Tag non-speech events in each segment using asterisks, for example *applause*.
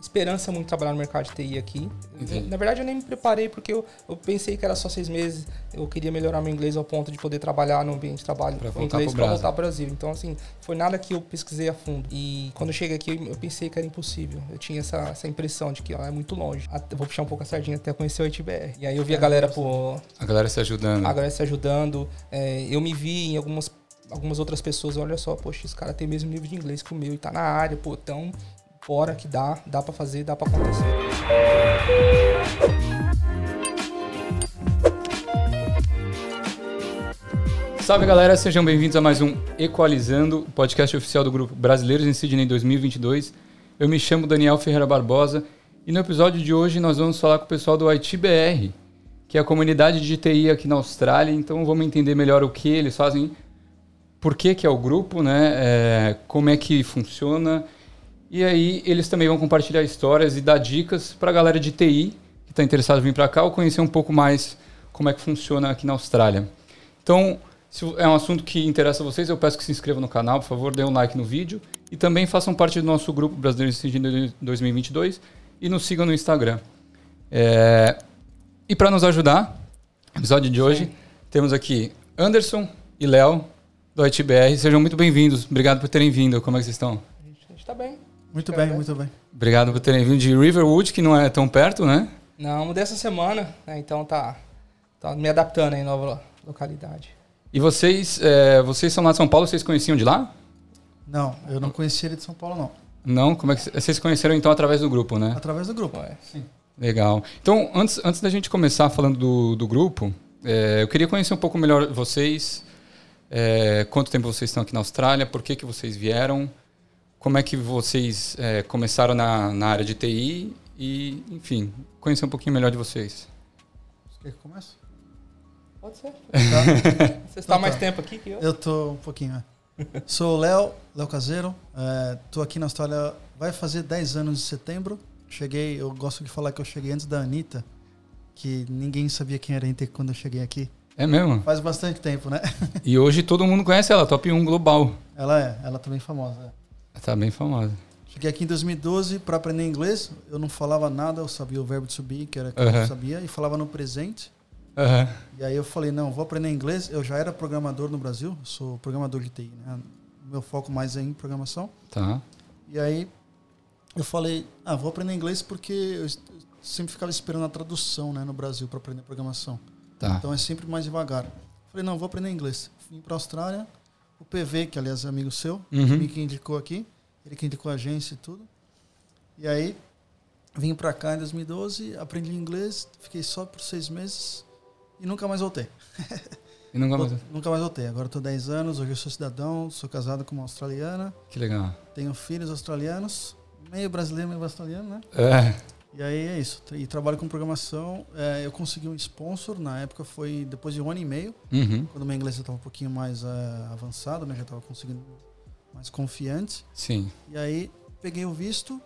esperança muito trabalhar no mercado de TI aqui. Entendi. Na verdade, eu nem me preparei porque eu, eu pensei que era só seis meses. Eu queria melhorar meu inglês ao ponto de poder trabalhar no ambiente de trabalho Pra com inglês para voltar para o Brasil. Então, assim, foi nada que eu pesquisei a fundo. E quando eu cheguei aqui, eu pensei que era impossível. Eu tinha essa, essa impressão de que ó, é muito longe. Até, vou puxar um pouco a sardinha até conhecer o ITBR. E aí eu vi a galera, pô, A galera se ajudando. a galera se ajudando. É, eu me vi em algumas, algumas outras pessoas, olha só, poxa, esse cara tem o mesmo nível de inglês que o meu e tá na área, pô, então bora que dá, dá pra fazer, dá pra acontecer. Salve galera, sejam bem-vindos a mais um Equalizando, podcast oficial do grupo Brasileiros em Sydney 2022. Eu me chamo Daniel Ferreira Barbosa e no episódio de hoje nós vamos falar com o pessoal do ITBR, que é a comunidade de TI aqui na Austrália. Então vamos entender melhor o que eles fazem, por que, que é o grupo, né? É, como é que funciona. E aí eles também vão compartilhar histórias e dar dicas para a galera de TI que está interessado em vir para cá ou conhecer um pouco mais como é que funciona aqui na Austrália. Então, se é um assunto que interessa a vocês, eu peço que se inscrevam no canal, por favor, dê um like no vídeo e também façam parte do nosso grupo Brasileiro em Sydney 2022 e nos sigam no Instagram. É, E para nos ajudar, episódio de hoje, temos aqui Anderson e Léo do ITBR. Sejam muito bem-vindos. Obrigado por terem vindo. Como é que vocês estão? A gente, a gente tá bem. Muito bem, muito bem. Obrigado por terem vindo de Riverwood, que não é tão perto, né? Não, mudei essa semana, né, então tá, tá me adaptando aí, nova lo- localidade. E vocês, é, vocês são lá de São Paulo, vocês conheciam de lá? Não, eu não conhecia ele de São Paulo, não. Não? Como é que vocês conheceram então através do grupo, né? Através do grupo. É. Legal. Então, antes, antes da gente começar falando do, do grupo, é, eu queria conhecer um pouco melhor vocês. É, quanto tempo vocês estão aqui na Austrália? Por que, que vocês vieram? Como é que vocês é, começaram na, na área de TI? E, enfim, conhecer um pouquinho melhor de vocês. Você quer que eu comece? Pode ser. *laughs* Tá. Você está Então mais tá. tempo aqui que eu? Eu tô um pouquinho, é. Sou o Léo, Léo Caseiro. É, tô aqui na Austrália, vai fazer 10 anos em setembro. Cheguei, eu gosto de falar que eu cheguei antes da Anitta, que ninguém sabia quem era a Anitta quando eu cheguei aqui. É mesmo? Faz bastante tempo, né? E hoje todo mundo conhece ela, top 1 global. Ela é, ela também é famosa. Tá bem famosa. Cheguei aqui em 2012 para aprender inglês. Eu não falava nada, eu sabia o verbo to be, que era que Aham. eu sabia, e falava no presente. Aham. E aí eu falei, não, vou aprender inglês. Eu já era programador no Brasil, sou programador de TI, né? Meu foco mais é em programação. Tá. E aí eu falei, ah, vou aprender inglês porque eu sempre ficava esperando a tradução, né, no Brasil para aprender programação. Tá. Então é sempre mais devagar. Falei, não, vou aprender inglês. Vim para a Austrália, o PV, que aliás é amigo seu, Uhum. me que indicou aqui, ele que indicou a agência e tudo. E aí vim para cá em 2012, aprendi inglês, fiquei só por seis meses e nunca mais voltei. *laughs* E nunca mais... Nunca mais voltei. Agora estou 10 anos, hoje eu sou cidadão, sou casado com uma australiana, Que legal. tenho filhos australianos, meio brasileiro, meio australiano, né? É. E aí é isso. E trabalho com programação. É, eu consegui um sponsor, na época foi depois de um ano e meio, Uhum. quando meu inglês já estava um pouquinho mais é, avançado, né? Já estava conseguindo mais confiante. Sim. E aí peguei o visto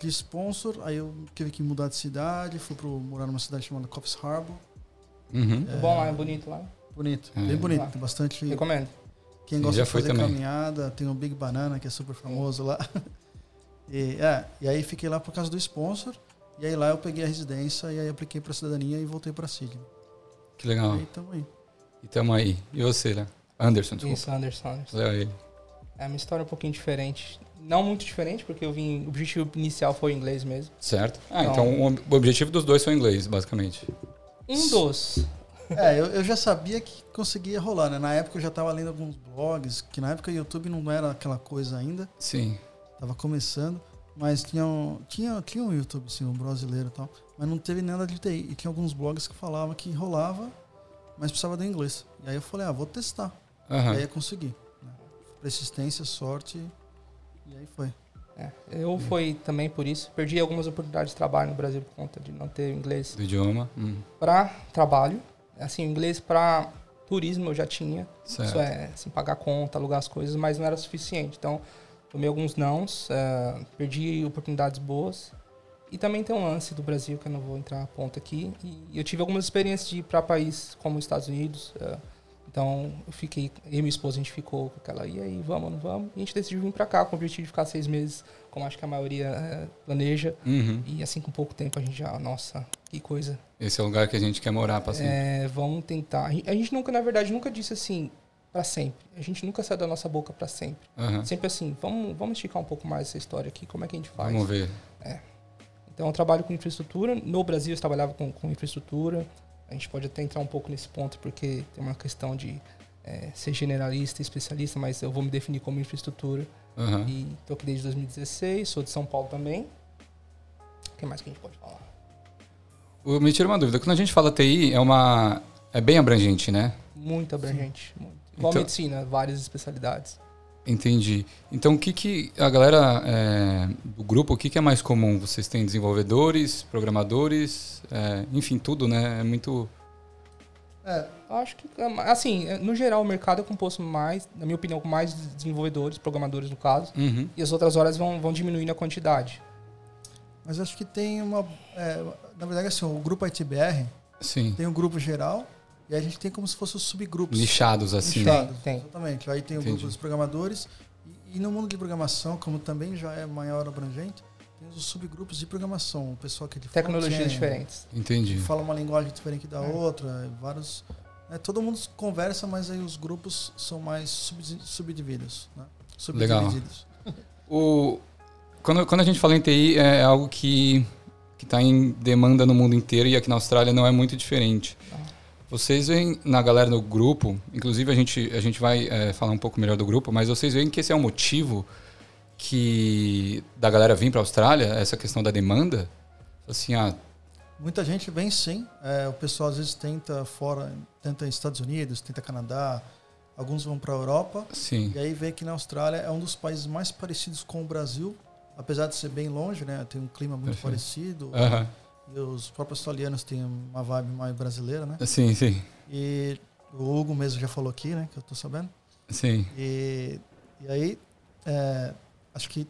de sponsor, aí eu tive que mudar de cidade, fui pro, morar numa cidade chamada Coffs Harbour. Uhum. É bom lá, é bonito lá. Bonito, É. bem bonito, tem bastante Recomendo. Quem gosta já de fazer também. caminhada, tem o Big Banana, que é super famoso lá. *laughs* E, é, e aí fiquei lá por causa do sponsor. E aí lá eu peguei a residência e aí apliquei para cidadania e voltei para Sydney. Que legal. E aí tamo aí. E tamo aí. E você, né? Anderson, desculpa. Isso, Anderson. Anderson. Léo ele. É uma história um pouquinho diferente. Não muito diferente, porque eu vim. O objetivo inicial foi o inglês mesmo. Certo. Ah, Não. então o objetivo dos dois foi inglês, basicamente. Um dos. É, eu, eu já sabia que conseguia rolar, né? Na época eu já estava lendo alguns blogs, que na época o YouTube não era aquela coisa ainda, Sim. Tava começando, mas tinha um, tinha, tinha um YouTube, sim, um brasileiro e tal, mas não teve nada de TI. E tinha alguns blogs que falavam que rolava, mas precisava do inglês. E aí eu falei, ah, vou testar. Aham. E aí eu consegui. né? Persistência, sorte, e aí foi. É, eu fui também por isso. Perdi algumas oportunidades de trabalho no Brasil por conta de não ter inglês Do idioma. Hum, para trabalho. Assim, inglês para turismo eu já tinha. certo. Isso é, assim, pagar conta, alugar as coisas, mas não era suficiente. Então, tomei alguns nãos, é, perdi oportunidades boas. E também tem um lance do Brasil, que eu não vou entrar a ponto aqui. E eu tive algumas experiências de ir para países como os Estados Unidos, é, Então, eu fiquei, eu e minha esposa, a gente ficou com aquela, e aí, vamos, não vamos? E a gente decidiu vir para cá com o objetivo de ficar seis meses, como acho que a maioria é, planeja. Uhum. E assim, com pouco tempo, a gente já, nossa, que coisa. Esse é o lugar que a gente quer morar para sempre. É, vamos tentar. A gente nunca, na verdade, nunca disse assim, para sempre. A gente nunca saiu da nossa boca para sempre. Uhum. Sempre assim, vamos, vamos esticar um pouco mais essa história aqui, como é que a gente faz? Vamos ver. É. Então, eu trabalho com infraestrutura. No Brasil, eu trabalhava com, com infraestrutura. A gente pode até entrar um pouco nesse ponto, porque tem uma questão de é, ser generalista especialista, mas eu vou me definir como infraestrutura. Uhum. E estou aqui desde 2016, sou de São Paulo também. O que mais que a gente pode falar? Me tira uma dúvida. Quando a gente fala TI, é uma. É bem abrangente, né? Muito abrangente. Muito. Igual Então- medicina, várias especialidades. Entendi. Então, o que, que a galera é, do grupo, o que, que é mais comum? Vocês têm desenvolvedores, programadores, é, enfim, tudo, né? É muito. É, Eu Acho que, assim, no geral, o mercado é composto mais, na minha opinião, com mais desenvolvedores, programadores no caso, Uhum. e as outras horas vão, vão diminuindo a quantidade. mas acho que tem uma. é, na verdade, assim, o grupo ITBR Sim. tem o grupo geral e a gente tem como se fossem os subgrupos. Nichados, assim. Nichados, Tem, tem. Exatamente. Aí tem o Entendi. grupo dos programadores. E, e no mundo de programação, como também já é maior abrangente, tem os subgrupos de programação. O pessoal que é de Tecnologias diferentes. Entendi. que fala uma linguagem diferente da É. outra, vários. né, todo mundo conversa, mas aí os grupos são mais sub- subdivididos. Né? Legal. Subdivididos. O, quando, quando a gente fala em TI, é algo que está em demanda no mundo inteiro e aqui na Austrália não é muito diferente. Vocês veem na galera do grupo, inclusive a gente, a gente vai é, falar um pouco melhor do grupo, mas vocês veem que esse é um motivo que da galera vir para a Austrália, essa questão da demanda? Assim, ah, Muita gente vem sim. É, o pessoal às vezes tenta fora, tenta Estados Unidos, tenta Canadá, alguns vão para a Europa. sim, E aí vê que na Austrália é um dos países mais parecidos com o Brasil, apesar de ser bem longe, né? Tem um clima muito Perfeito. parecido. aham, E os próprios australianos têm uma vibe mais brasileira, né? sim, sim, E o Hugo mesmo já falou aqui, né? Que eu tô sabendo. sim, E, e aí, é, acho que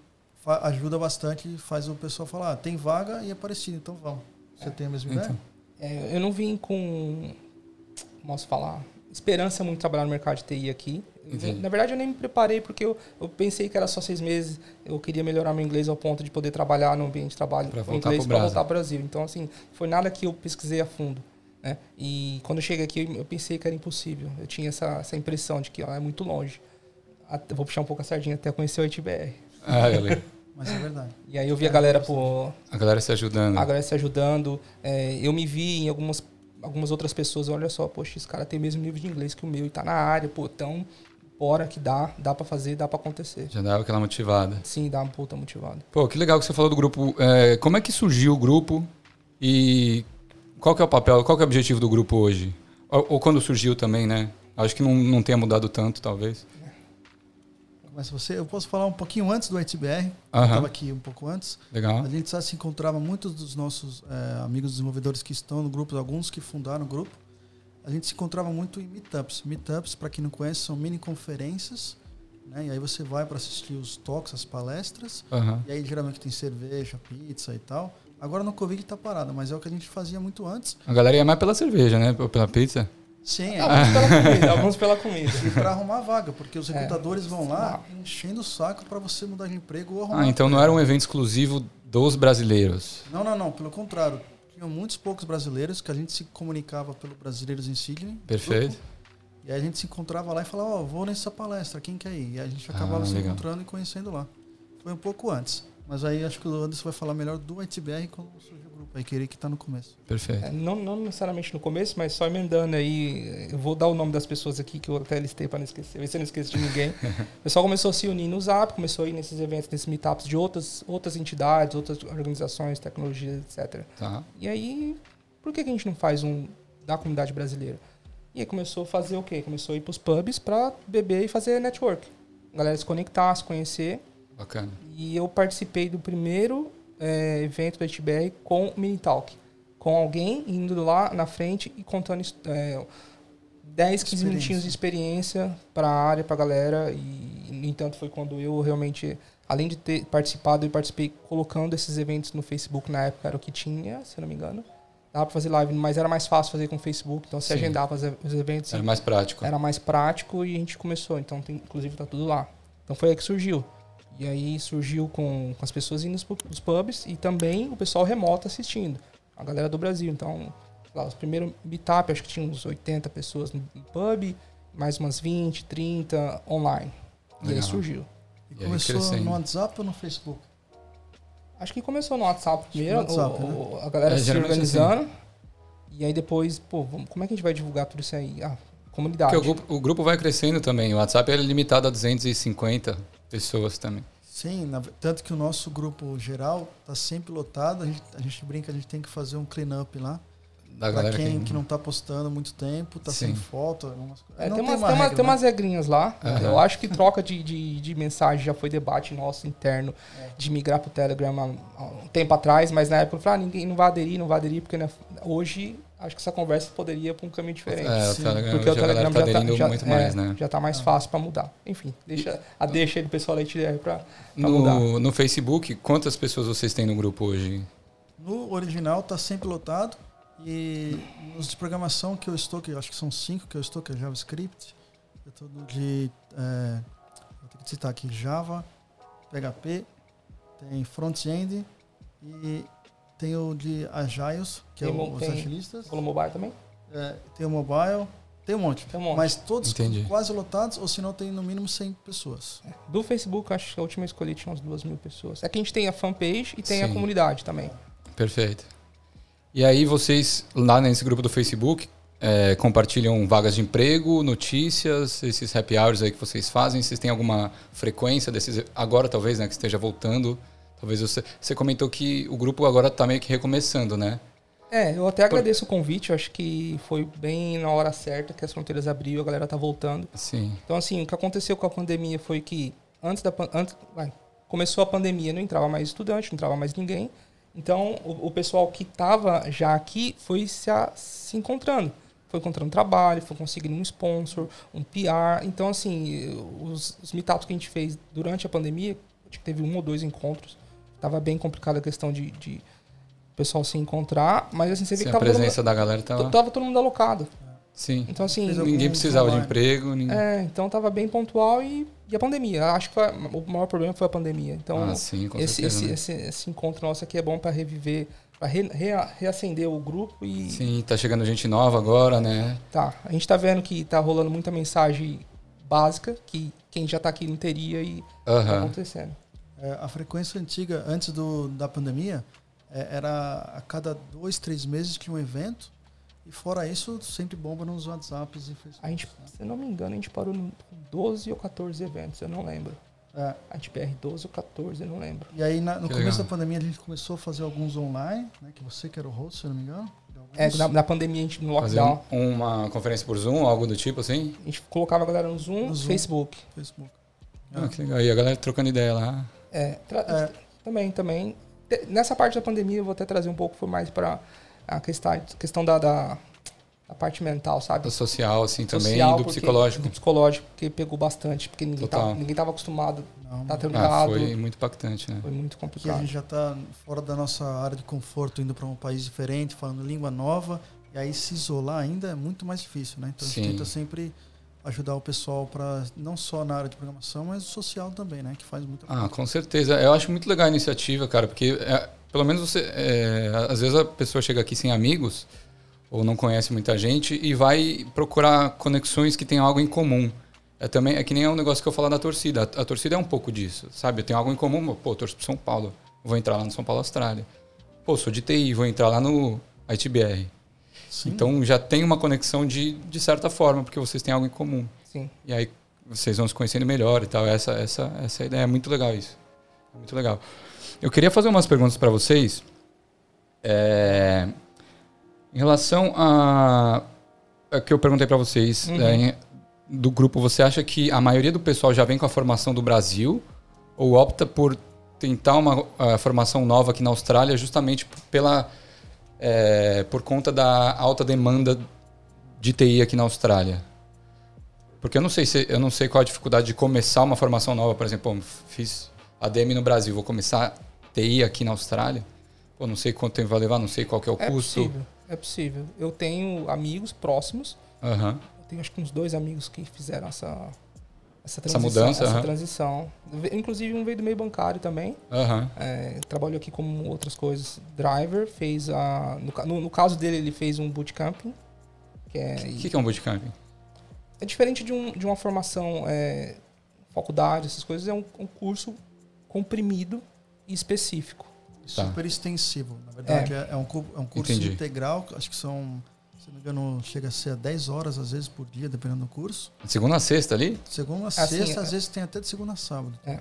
ajuda bastante e faz o pessoal falar, ah, tem vaga e é parecido, então vamos. Você tem a mesma Então. ideia? É, eu não vim com, como posso falar, esperança muito trabalhar no mercado de TI aqui. Entendi. Na verdade, eu nem me preparei porque eu, eu pensei que era só seis meses. Eu queria melhorar meu inglês ao ponto de poder trabalhar no ambiente de trabalho Pra com inglês para voltar ao Brasil. Então, assim, foi nada que eu pesquisei a fundo. Né? E quando eu cheguei aqui, eu pensei que era impossível. Eu tinha essa, essa impressão de que ó, é muito longe. Até- vou puxar um pouco a sardinha até conhecer o ITBR. ah, galera, *laughs* Mas é verdade. E aí eu vi a galera, pô, a galera se ajudando. a galera se ajudando. É, eu me vi em algumas, algumas outras pessoas, olha só, poxa, esse cara tem o mesmo nível de inglês que o meu e tá na área, pô, então, bora que dá, dá pra fazer, dá pra acontecer. Já dava aquela motivada. Sim, dá uma puta motivada. Pô, que legal que você falou do grupo. É, como é que surgiu o grupo e qual que é o papel, qual que é o objetivo do grupo hoje? Ou, ou quando surgiu também, né? Acho que não, não tenha mudado tanto, talvez. Mas você, eu posso falar um pouquinho antes do ITBR, estava aqui um pouco antes. Legal. A gente já se encontrava muitos dos nossos eh, amigos desenvolvedores que estão no grupo, alguns que fundaram o grupo. A gente se encontrava muito em meetups. Meetups, para quem não conhece, são mini conferências. Né? E aí você vai para assistir os talks, as palestras. Aham. E aí geralmente tem cerveja, pizza e tal. Agora no Covid está parado, mas é o que a gente fazia muito antes. A galera ia mais pela cerveja, né? Ou Pela pizza. Sim, é. Alguns pela comida, alguns pela comida. E para arrumar vaga, porque os É. recrutadores vão lá enchendo o saco para você mudar de emprego ou arrumar. Ah, então não era um evento exclusivo dos brasileiros. Não, não, não. Pelo contrário. Tinham muitos poucos brasileiros que a gente se comunicava pelo Brasileiros em Sydney. Perfeito. grupo, E aí a gente se encontrava lá e falava, ó, vou nessa palestra, quem quer ir? E a gente acabava Ah, se legal. encontrando e conhecendo lá. Foi um pouco antes. Mas aí acho que o Anderson vai falar melhor do ITBR quando surgiu Aí queria que tá no começo. Perfeito. É, não, não necessariamente no começo, mas só emendando aí. Eu vou dar o nome das pessoas aqui que eu até listei para não esquecer, ver se eu não esqueço de ninguém. *laughs* O pessoal começou a se unir no Zap, começou a ir nesses eventos, nesses meetups de outras, outras entidades, outras organizações, tecnologias, etc. Tá. E aí, por que, que a gente não faz um da comunidade brasileira? E aí começou a fazer o quê? Começou a ir pros pubs para beber e fazer network. A galera se conectar, se conhecer. Bacana. E eu participei do primeiro eh, evento da HBR com Mini Talk. Com alguém indo lá na frente e contando é, 10, 15 minutinhos de experiência para a área, para a galera. E, no entanto, foi quando eu realmente, além de ter participado, eu participei colocando esses eventos no Facebook na época, era o que tinha, se eu não me engano. Dava pra fazer live, mas era mais fácil fazer com o Facebook. Então, se Sim. agendava os os eventos, Era mais prático. era mais prático e a gente começou. Então, tem, inclusive, tá tudo lá. Então, foi aí que surgiu. E aí surgiu com, com as pessoas indo nos pu- nos pubs e também o pessoal remoto assistindo. A galera do Brasil. Então, lá, os primeiros meetup, acho que tinha uns 80 pessoas no, pub, mais umas 20, 30 online. E aí Legal. surgiu. E E aí começou crescendo. no WhatsApp ou no Facebook? Acho que começou no WhatsApp primeiro, no WhatsApp, o- né? o- a galera É, se geralmente organizando. E aí depois, pô, como é que a gente vai divulgar tudo isso aí? Ah, comunidade. Porque o grupo, o grupo vai crescendo também. O WhatsApp é limitado a 250 pessoas também. Sim, na- tanto que o nosso grupo geral está sempre lotado. A gente, a gente brinca, a gente tem que fazer um clean-up lá. Da Para galera quem que... que não está postando há muito tempo, está sem foto. algumas coisas. É, não tem, umas, uma tem, uma- regra, tem né? umas regrinhas lá. Aham. Eu acho que troca de, de, de mensagem já foi debate nosso interno É. de migrar pro Telegram há, há um tempo atrás, mas na época eu falei, ah, ninguém não vai aderir, não vai aderir, porque né, hoje acho que essa conversa poderia ir para um caminho diferente. É, o Sim. Telegram, Porque o Telegram tá já tá, aderindo já, muito é, mais, né? já tá mais Ah. fácil para mudar. Enfim, deixa, a deixa aí do pessoal da HDR para mudar. No, Facebook, quantas pessoas vocês têm no grupo hoje? No original está sempre lotado. E nos de programação que eu estou, que eu acho que são cinco que eu estou, que é JavaScript. Eu estou de. é, vou ter que citar aqui: Java, PHP, tem front-end e tem o de Agiles, que Tem é o- os tem- agilistas. Pelo mobile também? É, tem o mobile, tem um monte. Tem um monte. Mas todos Entendi. quase lotados, ou se não tem no mínimo 100 pessoas. Do Facebook, acho que a última escolhi tinha umas duas mil pessoas. É que a gente tem a fanpage e tem a Sim. comunidade também. Perfeito. E aí vocês, lá nesse grupo do Facebook, é, compartilham vagas de emprego, notícias, esses happy hours aí que vocês fazem? Vocês têm alguma frequência desses? Agora talvez, né, que esteja voltando. Talvez você, você comentou que o grupo agora está meio que recomeçando, né? É, eu até agradeço o convite. Eu acho que foi bem na hora certa que as fronteiras abriu, a galera tá voltando. Sim. Então, assim, o que aconteceu com a pandemia foi que antes da antes, vai, começou a pandemia, não entrava mais estudante, não entrava mais ninguém. Então, o, o pessoal que estava já aqui foi se, a- se encontrando. Foi encontrando trabalho, foi conseguindo um sponsor, um PR. Então, assim, os, os meetups que a gente fez durante a pandemia, acho que teve um ou dois encontros. Tava bem complicada a questão de, de o pessoal se encontrar. Mas, assim, você vê Sim, que a tava todo, presença mundo, da galera tá to- tava todo mundo alocado. Sim. Então, assim, Ninguém precisava de emprego. Ninguém... é, então tava bem pontual e, e a pandemia. Acho que foi- o maior problema foi a pandemia. Então, ah, sim, com esse, certeza. esse, né? esse, esse encontro nosso aqui é bom para reviver, para re, rea- reacender o grupo e Sim, tá chegando gente nova agora, né? tá. A gente tá vendo que tá rolando muita mensagem básica que quem já tá aqui não teria e tá Aham. acontecendo. É, a frequência antiga, antes do, da pandemia, é, era a cada dois, três meses tinha um evento. E fora isso, sempre bomba nos WhatsApps e Facebook. A gente, se eu não me engano, a gente parou em 12 ou 14 eventos, eu não lembro. É, A gente PR 12 ou 14, eu não lembro. e aí, na- no Que começo legal. da pandemia, a gente começou a fazer alguns online, né, que você que era o host, se eu não me engano. É, na, na pandemia, a gente, no lockdown, um- uma conferência por Zoom, algo do tipo assim? a gente colocava a galera no Zoom, No Zoom. Facebook. Facebook. Ah, que legal. E a galera trocando ideia lá. É, tra- É. também, também. Nessa parte da pandemia, eu vou até trazer um pouco, foi mais para a questão, questão da, da, da parte mental, sabe? Do social, assim, também, Social, do porque- psicológico. Do psicológico, porque pegou bastante, porque ninguém Total. tava, ninguém tava acostumado, Não, tá ligado? Ah, foi muito impactante, né? Foi muito Aqui a complicado. gente já está fora da nossa área de conforto, indo para um país diferente, falando língua nova. E aí se isolar ainda é muito mais difícil, né? Então a Sim. gente tenta sempre ajudar o pessoal para não só na área de programação, mas social também, né? Que faz muita Ah, com certeza. Eu acho muito legal a iniciativa, cara, porque é, pelo menos você. é, às vezes a pessoa chega aqui sem amigos, ou não conhece muita gente, e vai procurar conexões que tenham algo em comum. É, também, é que nem é um negócio que eu falo da torcida. A, a torcida é um pouco disso, sabe? Eu tenho algo em comum, pô, torço pro São Paulo, vou entrar lá no São Paulo Austrália. Pô, sou de TI, vou entrar lá no ITBR. Sim. Então já tem uma conexão de, de certa forma, porque vocês têm algo em comum. Sim. E aí vocês vão se conhecendo melhor e tal. Essa, essa, essa ideia é muito legal isso. É muito legal. Eu queria fazer umas perguntas para vocês. É, em relação a, a que eu perguntei para vocês Uhum. é, do grupo, você acha que a maioria do pessoal já vem com a formação do Brasil ou opta por tentar uma formação nova aqui na Austrália justamente pela é, por conta da alta demanda de TI aqui na Austrália? Porque eu não sei se eu não sei qual a dificuldade de começar uma formação nova, por exemplo, pô, fiz ADM no Brasil, vou começar TI aqui na Austrália. Pô, não sei quanto tempo vai levar, não sei qual é o É custo. possível. É possível. Eu tenho amigos próximos. Aham. Eu tenho acho que uns dois amigos que fizeram essa, essa transição. mudança, Essa aham. transição. Ve- Inclusive um veio do meio bancário também. Aham. É, trabalhou aqui como outras coisas. Driver, fez a. No, no, no caso dele, ele fez um bootcamping. Que é, O que, que é um bootcamp? é diferente de, um, de uma formação é, faculdade, essas coisas. É um, um curso comprimido e específico. Tá. Super extensivo. Na verdade, é, é um, cu- é um curso Entendi. integral, acho que são, se não me engano, chega a ser 10 horas às vezes por dia, dependendo do curso. De Segunda a sexta ali? Segunda a Assim, sexta, é- às vezes tem até de segunda a sábado. É.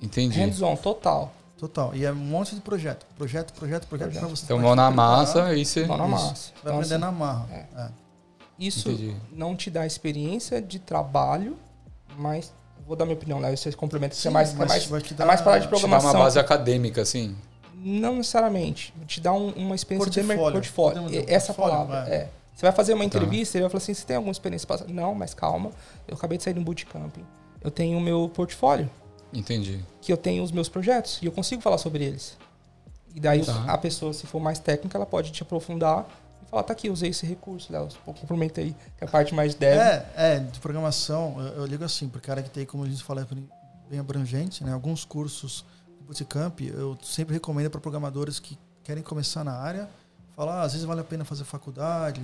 Entendi. Hands-on, total. Total. E é um monte de projeto. Projeto, projeto, projeto, Projeto. pra você. Então mão na massa e você. Mão na Isso. massa. Vai Então, aprender assim, na marra. é. É. Isso Entendi. não te dá experiência de trabalho, mas vou dar minha opinião, Léo. Você complementa, você Sim, é mais, é mais, vai te é dar- mais para área de Te dá programação. uma base acadêmica, assim. Não necessariamente. Te dá um- uma experiência de Portfólio. portfólio. Podemos dizer E- Essa portfólio? palavra. É. Você vai fazer uma Tá. entrevista e vai falar assim: você tem alguma experiência passada? Não, mas calma. Eu acabei de sair de um bootcamping. Eu tenho o meu portfólio, Entendi. que eu tenho os meus projetos e eu consigo falar sobre eles. E daí Tá. a pessoa, se for mais técnica, ela pode te aprofundar e falar: tá aqui, usei esse recurso, Léo. Complementa aí, que é a parte mais dev. É, é, de programação, eu, eu ligo assim, porque cara que tem, como a gente fala, é bem abrangente, né? Alguns cursos Bootcamp, eu sempre recomendo para programadores que querem começar na área, falar, ah, às vezes vale a pena fazer faculdade.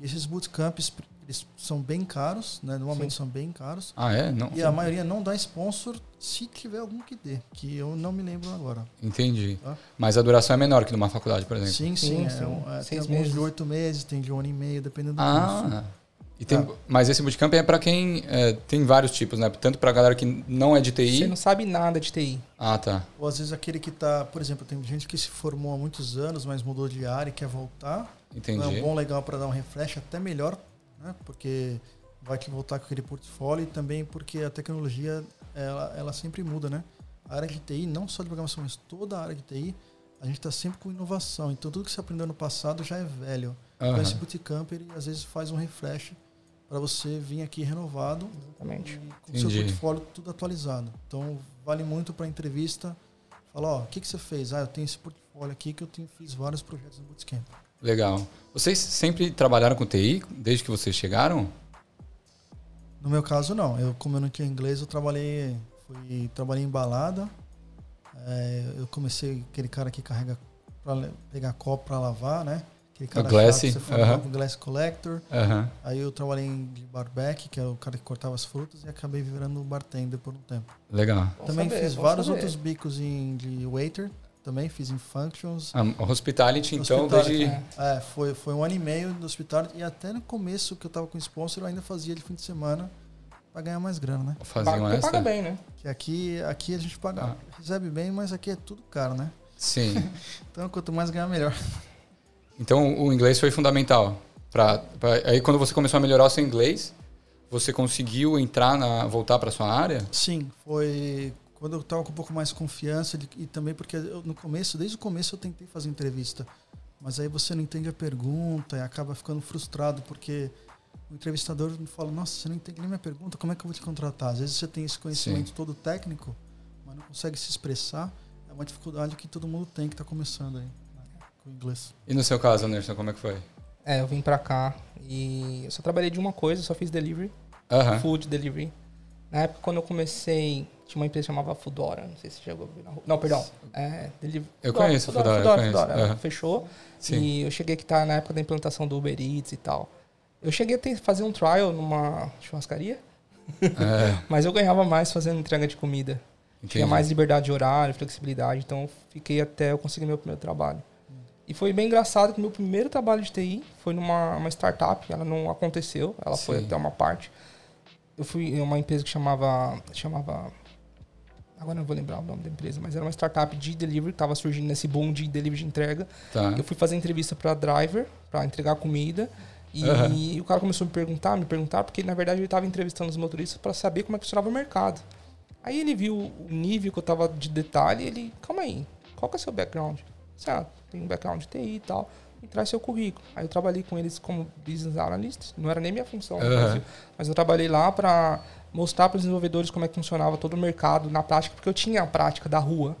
E esses bootcamps, eles são bem caros, né? Normalmente são bem caros. Ah, é? Não. E a maioria não dá sponsor se tiver algum que dê, que eu não me lembro agora. Entendi. Tá. Mas a duração é menor que numa faculdade, por exemplo. Sim, sim. Sim, é, sim. é, tem Seis alguns meses. de oito meses, tem de um ano e meio, dependendo do curso. Ah. E tem, Ah. Mas esse bootcamp é para quem é, tem vários tipos, né? Tanto pra galera que não é de Você TI. não sabe nada de TI. Ah, tá. Ou às vezes aquele que está, por exemplo, tem gente que se formou há muitos anos, mas mudou de área e quer voltar. Entendi. Então é um bom legal para dar um refresh até melhor, né? Porque vai te voltar com aquele portfólio e também porque a tecnologia ela, ela sempre muda, né? A área de TI, não só de programação, mas toda a área de TI, a gente está sempre com inovação. Então tudo que você aprendeu no passado já é velho. Então Aham. esse bootcamp ele às vezes faz um refresh para você vir aqui renovado Exatamente. e com o seu portfólio tudo atualizado. Então, vale muito para entrevista. Fala, ó, o que, que você fez? Ah, eu tenho esse portfólio aqui que eu tenho, fiz vários projetos no Bootcamp. Legal. Vocês sempre trabalharam com TI desde que vocês chegaram? No meu caso, não. Eu, como eu não tinha inglês, eu trabalhei, fui, trabalhei em balada. É, eu comecei aquele cara que carrega para pegar copo para lavar, né? Aquele cara Glass, chato que você fala aham. com Glass Collector. Aham. Aí eu trabalhei em barback, que é o cara que cortava as frutas, e acabei virando bartender por um tempo. Legal. Também saber, fiz vários saber. outros bicos em, de waiter, também fiz em functions. Ah, hospitality, então, Hospitality, desde. é. É, foi, foi um ano e meio no hospital e até no começo que eu tava com sponsor, eu ainda fazia de fim de semana pra ganhar mais grana, né? Fazer Paga, paga bem, né? Que aqui, aqui a gente paga, Ah. recebe bem, mas aqui é tudo caro, né? Sim. *laughs* Então quanto mais ganhar, melhor. Então o inglês foi fundamental. Pra, pra- aí quando você começou a melhorar o seu inglês, você conseguiu entrar na. voltar para sua área? Sim, foi quando eu tava com um pouco mais confiança de- e também porque eu, no começo, desde o começo eu tentei fazer entrevista. Mas aí você não entende a pergunta e acaba ficando frustrado porque o entrevistador me fala, nossa, você não entende nem minha pergunta, como é que eu vou te contratar? Às vezes você tem esse conhecimento Sim. todo técnico, mas não consegue se expressar. É uma dificuldade que todo mundo tem que está começando aí com inglês. E no seu caso, Anderson, como é que foi? É, eu vim pra cá e eu só trabalhei de uma coisa, só fiz delivery, food delivery. Na época, quando eu comecei, tinha uma empresa que chamava Fudora, não sei se você chegou a ver na rua. Não, perdão. É, delivery. Eu conheço Foodora, eu conheço. Ela Aham. fechou. Sim. E eu cheguei que tá na época da implantação do Uber Eats e tal. Eu cheguei a ter, fazer um trial numa churrascaria, É, *laughs* mas eu ganhava mais fazendo entrega de comida. entendi. Tinha mais liberdade de horário, flexibilidade, então eu fiquei até eu conseguir meu primeiro trabalho. E foi bem engraçado que meu primeiro trabalho de TI foi numa uma startup, ela não aconteceu, ela foi Sim. até uma parte. Eu fui em uma empresa que chamava chamava agora não vou lembrar o nome da empresa, mas era uma startup de delivery, que estava surgindo nesse boom de delivery de entrega. Tá. Eu fui fazer entrevista para driver, para entregar comida. E Aham. o cara começou a me perguntar, me perguntar, porque na verdade ele estava entrevistando os motoristas para saber como é que funcionava o mercado. Aí ele viu o nível que eu tava de detalhe e ele, calma aí, qual que é o seu background? Disse, ah, tem um background de TI e tal, me traz seu currículo. Aí eu trabalhei com eles como business analyst, não era nem minha função, no Aham. Brasil, mas eu trabalhei lá para mostrar para os desenvolvedores como é que funcionava todo o mercado na prática, porque eu tinha a prática da rua,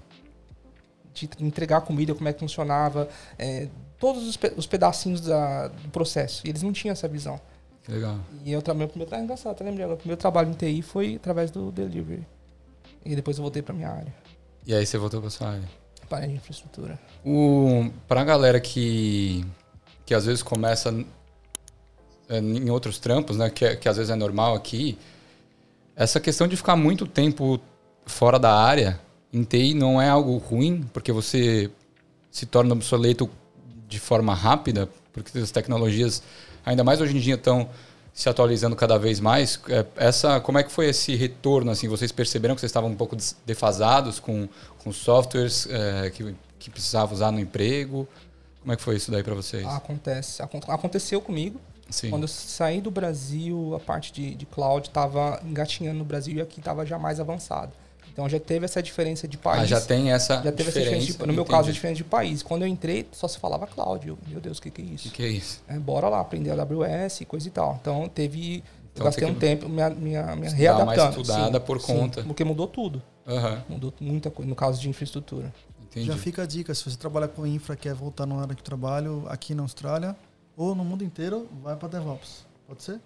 de entregar comida, como é que funcionava, é, todos os, pe- os pedacinhos da- do processo. E eles não tinham essa visão. Legal. E eu também, meu primeiro, ah, engraçado, tá lembrando? O primeiro trabalho em TI foi através do delivery. E depois eu voltei pra minha área, E aí você voltou pra sua área. Para a de infraestrutura. O, pra galera que, que às vezes começa é, em outros trampos, né? Que, é- que às vezes é normal aqui, essa questão de ficar muito tempo fora da área em TI não é algo ruim, porque você se torna obsoleto de forma rápida, porque as tecnologias, ainda mais hoje em dia, estão se atualizando cada vez mais. É, Essa, como é que foi esse retorno? Assim, vocês perceberam que vocês estavam um pouco defasados com, com softwares é, que, que precisavam usar no emprego? Como é que foi isso daí para vocês? Acontece. acon- Aconteceu comigo. Sim. Quando eu saí do Brasil, a parte de, de cloud estava engatinhando no Brasil e aqui estava já mais avançado. Então já teve essa diferença de país. Ah, já tem essa Já teve essa diferença. diferença. de- no meu entendi. caso, a diferença de país. Quando eu entrei, só se falava cloud. Eu, meu Deus, o que, que é O isso? que, que é isso? É, bora lá, aprender AWS e coisa e tal. Então teve. Então, eu gastei um que tempo me, me, me readaptando. uma estudada por conta. porque mudou tudo. Aham, Mudou muita coisa no caso de infraestrutura. entendi. Já fica a dica, se você trabalha com infra, quer voltar na área de trabalho aqui na Austrália ou no mundo inteiro, vai para DevOps. Pode ser?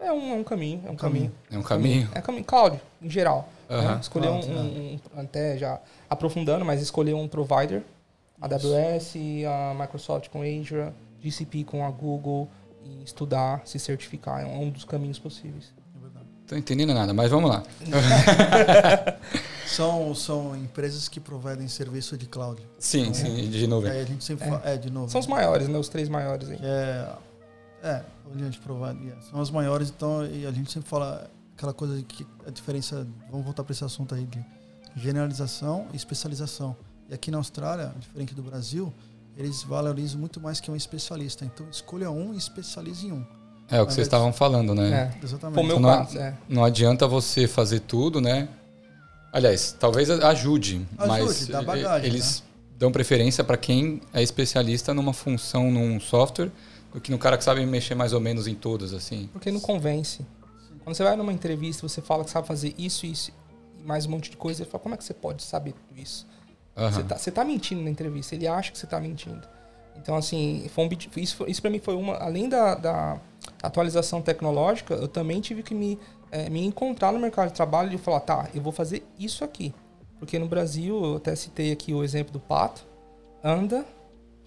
É um, é um caminho, é um Caminho. caminho. É um caminho. É caminho. Cloud, em geral. né? Escolher um, Cloud, um- um- Até já aprofundando, mas escolher um provider. AWS, a Microsoft com Azure, GCP com a Google. E estudar, se certificar. É um dos caminhos possíveis. É verdade. Tô entendendo nada, mas vamos lá. *laughs* São, são empresas que provedem serviço de cloud. Sim, sim, de nuvem. Aí a gente sempre É. fala. É, de novo. São os maiores, né? Os três maiores aí. É, é, onde a gente provide. yeah. São as maiores, então e a gente sempre fala aquela coisa de que a diferença. Vamos voltar para esse assunto aí de generalização e especialização. E aqui na Austrália, diferente do Brasil, eles valorizam muito mais que um especialista. Então escolha um e especialize em um. É o que vocês estavam falando, né? É. Exatamente. Então, não- é. Não adianta você fazer tudo, né? Aliás, talvez ajude, mas dá bagagem, eles dão preferência para quem é especialista numa função, num software, do que no cara que sabe mexer mais ou menos em todas, assim. Porque não convence. Quando você vai numa entrevista, você fala que sabe fazer isso, isso e mais um monte de coisa, ele fala, como é que você pode saber tudo isso? Aham. Você, tá, você tá mentindo na entrevista, ele acha que você tá mentindo. Então, assim, foi um, isso, isso para mim foi uma. Além da, da atualização tecnológica, eu também tive que me, eh, me encontrar no mercado de trabalho e falar, tá, eu vou fazer isso aqui. Porque no Brasil, eu até citei aqui o exemplo do pato, anda,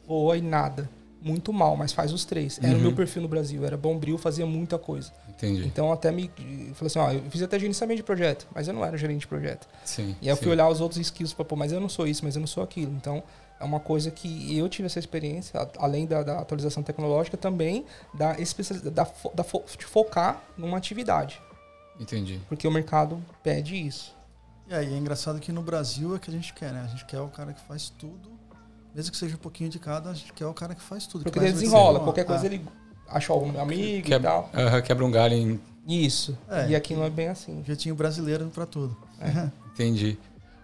voa e nada. Muito mal, mas faz os três. Era o Uhum. meu perfil no Brasil, era bombril, fazia muita coisa. Entendi. Então até me falei assim, ó, eu fiz até gerenciamento de projeto, mas eu não era gerente de projeto. Sim. E aí eu fui olhar os outros skills para pô, mas eu não sou isso, mas eu não sou aquilo. Então é uma coisa que eu tive essa experiência, além da, da atualização tecnológica, também da especialização, da, da fo- de focar numa atividade, Entendi. porque o mercado pede isso. E aí é engraçado que no Brasil é que a gente quer, né? A gente quer o cara que faz tudo, mesmo que seja um pouquinho de cada, a gente quer o cara que faz tudo. que Porque ele desenrola, qualquer coisa Ah, ele achou algum amigo e Quebra, tal. aham, quebra um galho em. Isso. É. E aqui não é bem assim. Jeitinho brasileiro pra tudo. *laughs* Entendi.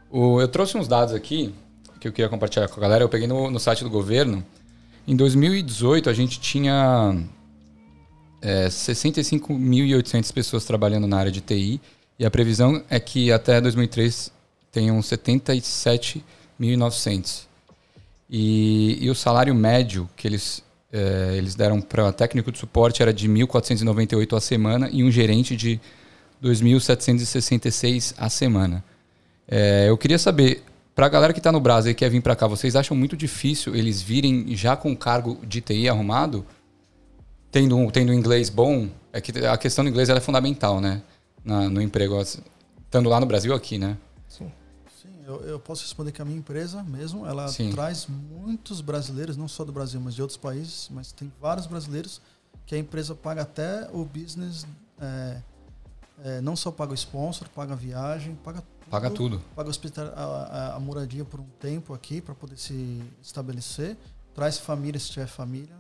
O, eu trouxe uns dados aqui que eu queria compartilhar com a galera. Eu peguei no, no site do governo. Em 2018, a gente tinha é, 65.800 pessoas trabalhando na área de TI. E a previsão é que até 2003 tenham 77.900. E, e o salário médio que eles, é, eles deram para técnico de suporte era de 1.498 a semana e um gerente de 2.766 a semana. É, eu queria saber, para a galera que está no Brasil e quer vir para cá, vocês acham muito difícil eles virem já com cargo de TI arrumado? Tendo, um- tendo um inglês bom? É que a questão do inglês é fundamental, né? Na- no emprego. Estando lá no Brasil, aqui, né? Eu, eu posso responder que a minha empresa mesmo, ela Sim. traz muitos brasileiros, não só do Brasil, mas de outros países, mas tem vários brasileiros que a empresa paga até o business, é, é, não só paga o sponsor, paga a viagem, paga tudo. Paga tudo. Paga a, a- a moradia por um tempo aqui para poder se estabelecer, traz família se tiver família.